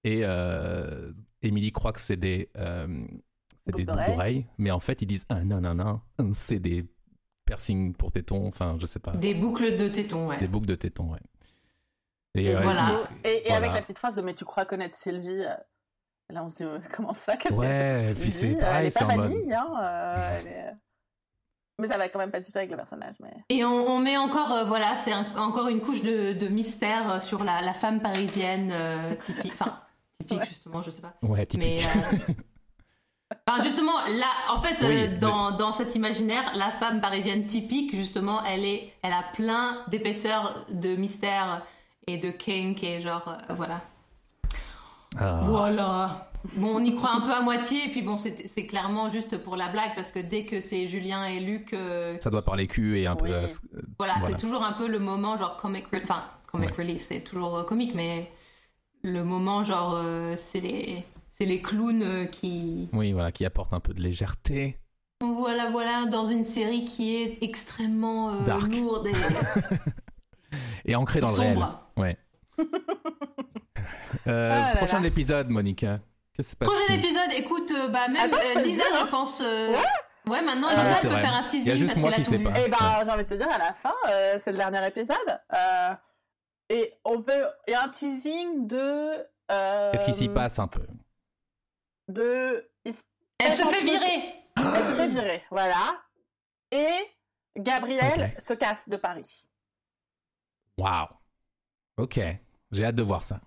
Et euh, Émilie croit que c'est des. euh, des boucles d'oreilles. mais en fait ils disent ah non non non, c'est des piercings pour tétons, enfin je sais pas, Des boucles de téton, ouais. des boucles de tétons, ouais. Et, Et, euh, voilà. et, et Voilà. avec la petite phrase de Mais tu crois connaître Sylvie? Là, on se dit Comment ça qu'est-ce Ouais, et puis Sylvie, c'est pareil, Elle est c'est pas en mode- hein, euh, elle est- Mais ça va quand même pas du tout avec le personnage. Mais... Et on, on met encore, euh, voilà, c'est un- encore une couche de, de mystère euh, sur la, la femme parisienne euh, typique, enfin typique Ouais. justement, je sais pas. ouais, typique. Mais euh, enfin, justement, là, en fait, Oui, euh, dans, dans cet imaginaire, la femme parisienne typique, justement, elle est, elle a plein d'épaisseur de mystère et de kink et genre, euh, voilà. Ah. Voilà. Bon, on y croit un peu à moitié, et puis bon, c'est clairement juste pour la blague, parce que dès que c'est Julien et Luc, euh, Ça doit parler cul et un Oui. peu. euh, voilà, Voilà. c'est toujours un peu le moment genre comic relief. Enfin, comic Ouais. relief, c'est toujours euh, comique, mais le moment genre, euh, c'est les, c'est les clowns euh, qui. Oui, voilà, qui apporte un peu de légèreté. Voilà, voilà, dans une série qui est extrêmement euh, Dark. lourde et, Et ancré dans le réel. Ouais. Euh, Ah là prochain là. épisode, Monica. Qu'est-ce qui se passe Prochain épisode, écoute, euh, bah même Attends, je euh, peux le Lisa, dire, hein. je pense. euh, Ouais, maintenant Euh, Lisa c'est elle peut vrai. faire un Il teasing y a juste parce moi qu'elle qui tout sais vu. pas. Eh ben, j'ai envie de te dire, à la fin, euh, c'est le dernier épisode. euh, et on peut. Il y a un teasing de. euh, Qu'est-ce qui s'y passe un peu De. il se- Elle se fait virer. Elle se fait virer, voilà. Et Gabriel se casse de Paris. Waouh. Ok. J'ai hâte de voir ça.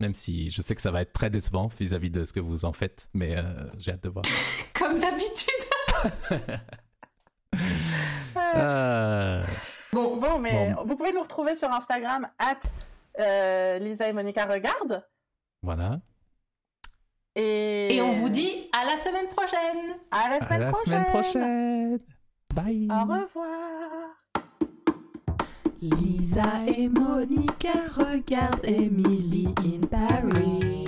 Même si je sais que ça va être très décevant vis-à-vis de ce que vous en faites, mais euh, j'ai hâte de voir. Comme d'habitude. Euh, Bon, Bon, mais Bon. vous pouvez nous retrouver sur Instagram, at euh, Lisa et Monica Regarde. voilà. Et, et on vous dit à la semaine prochaine. à la À semaine la prochaine. semaine prochaine. Bye. Au revoir. Lisa et Monica regardent Emily in Paris.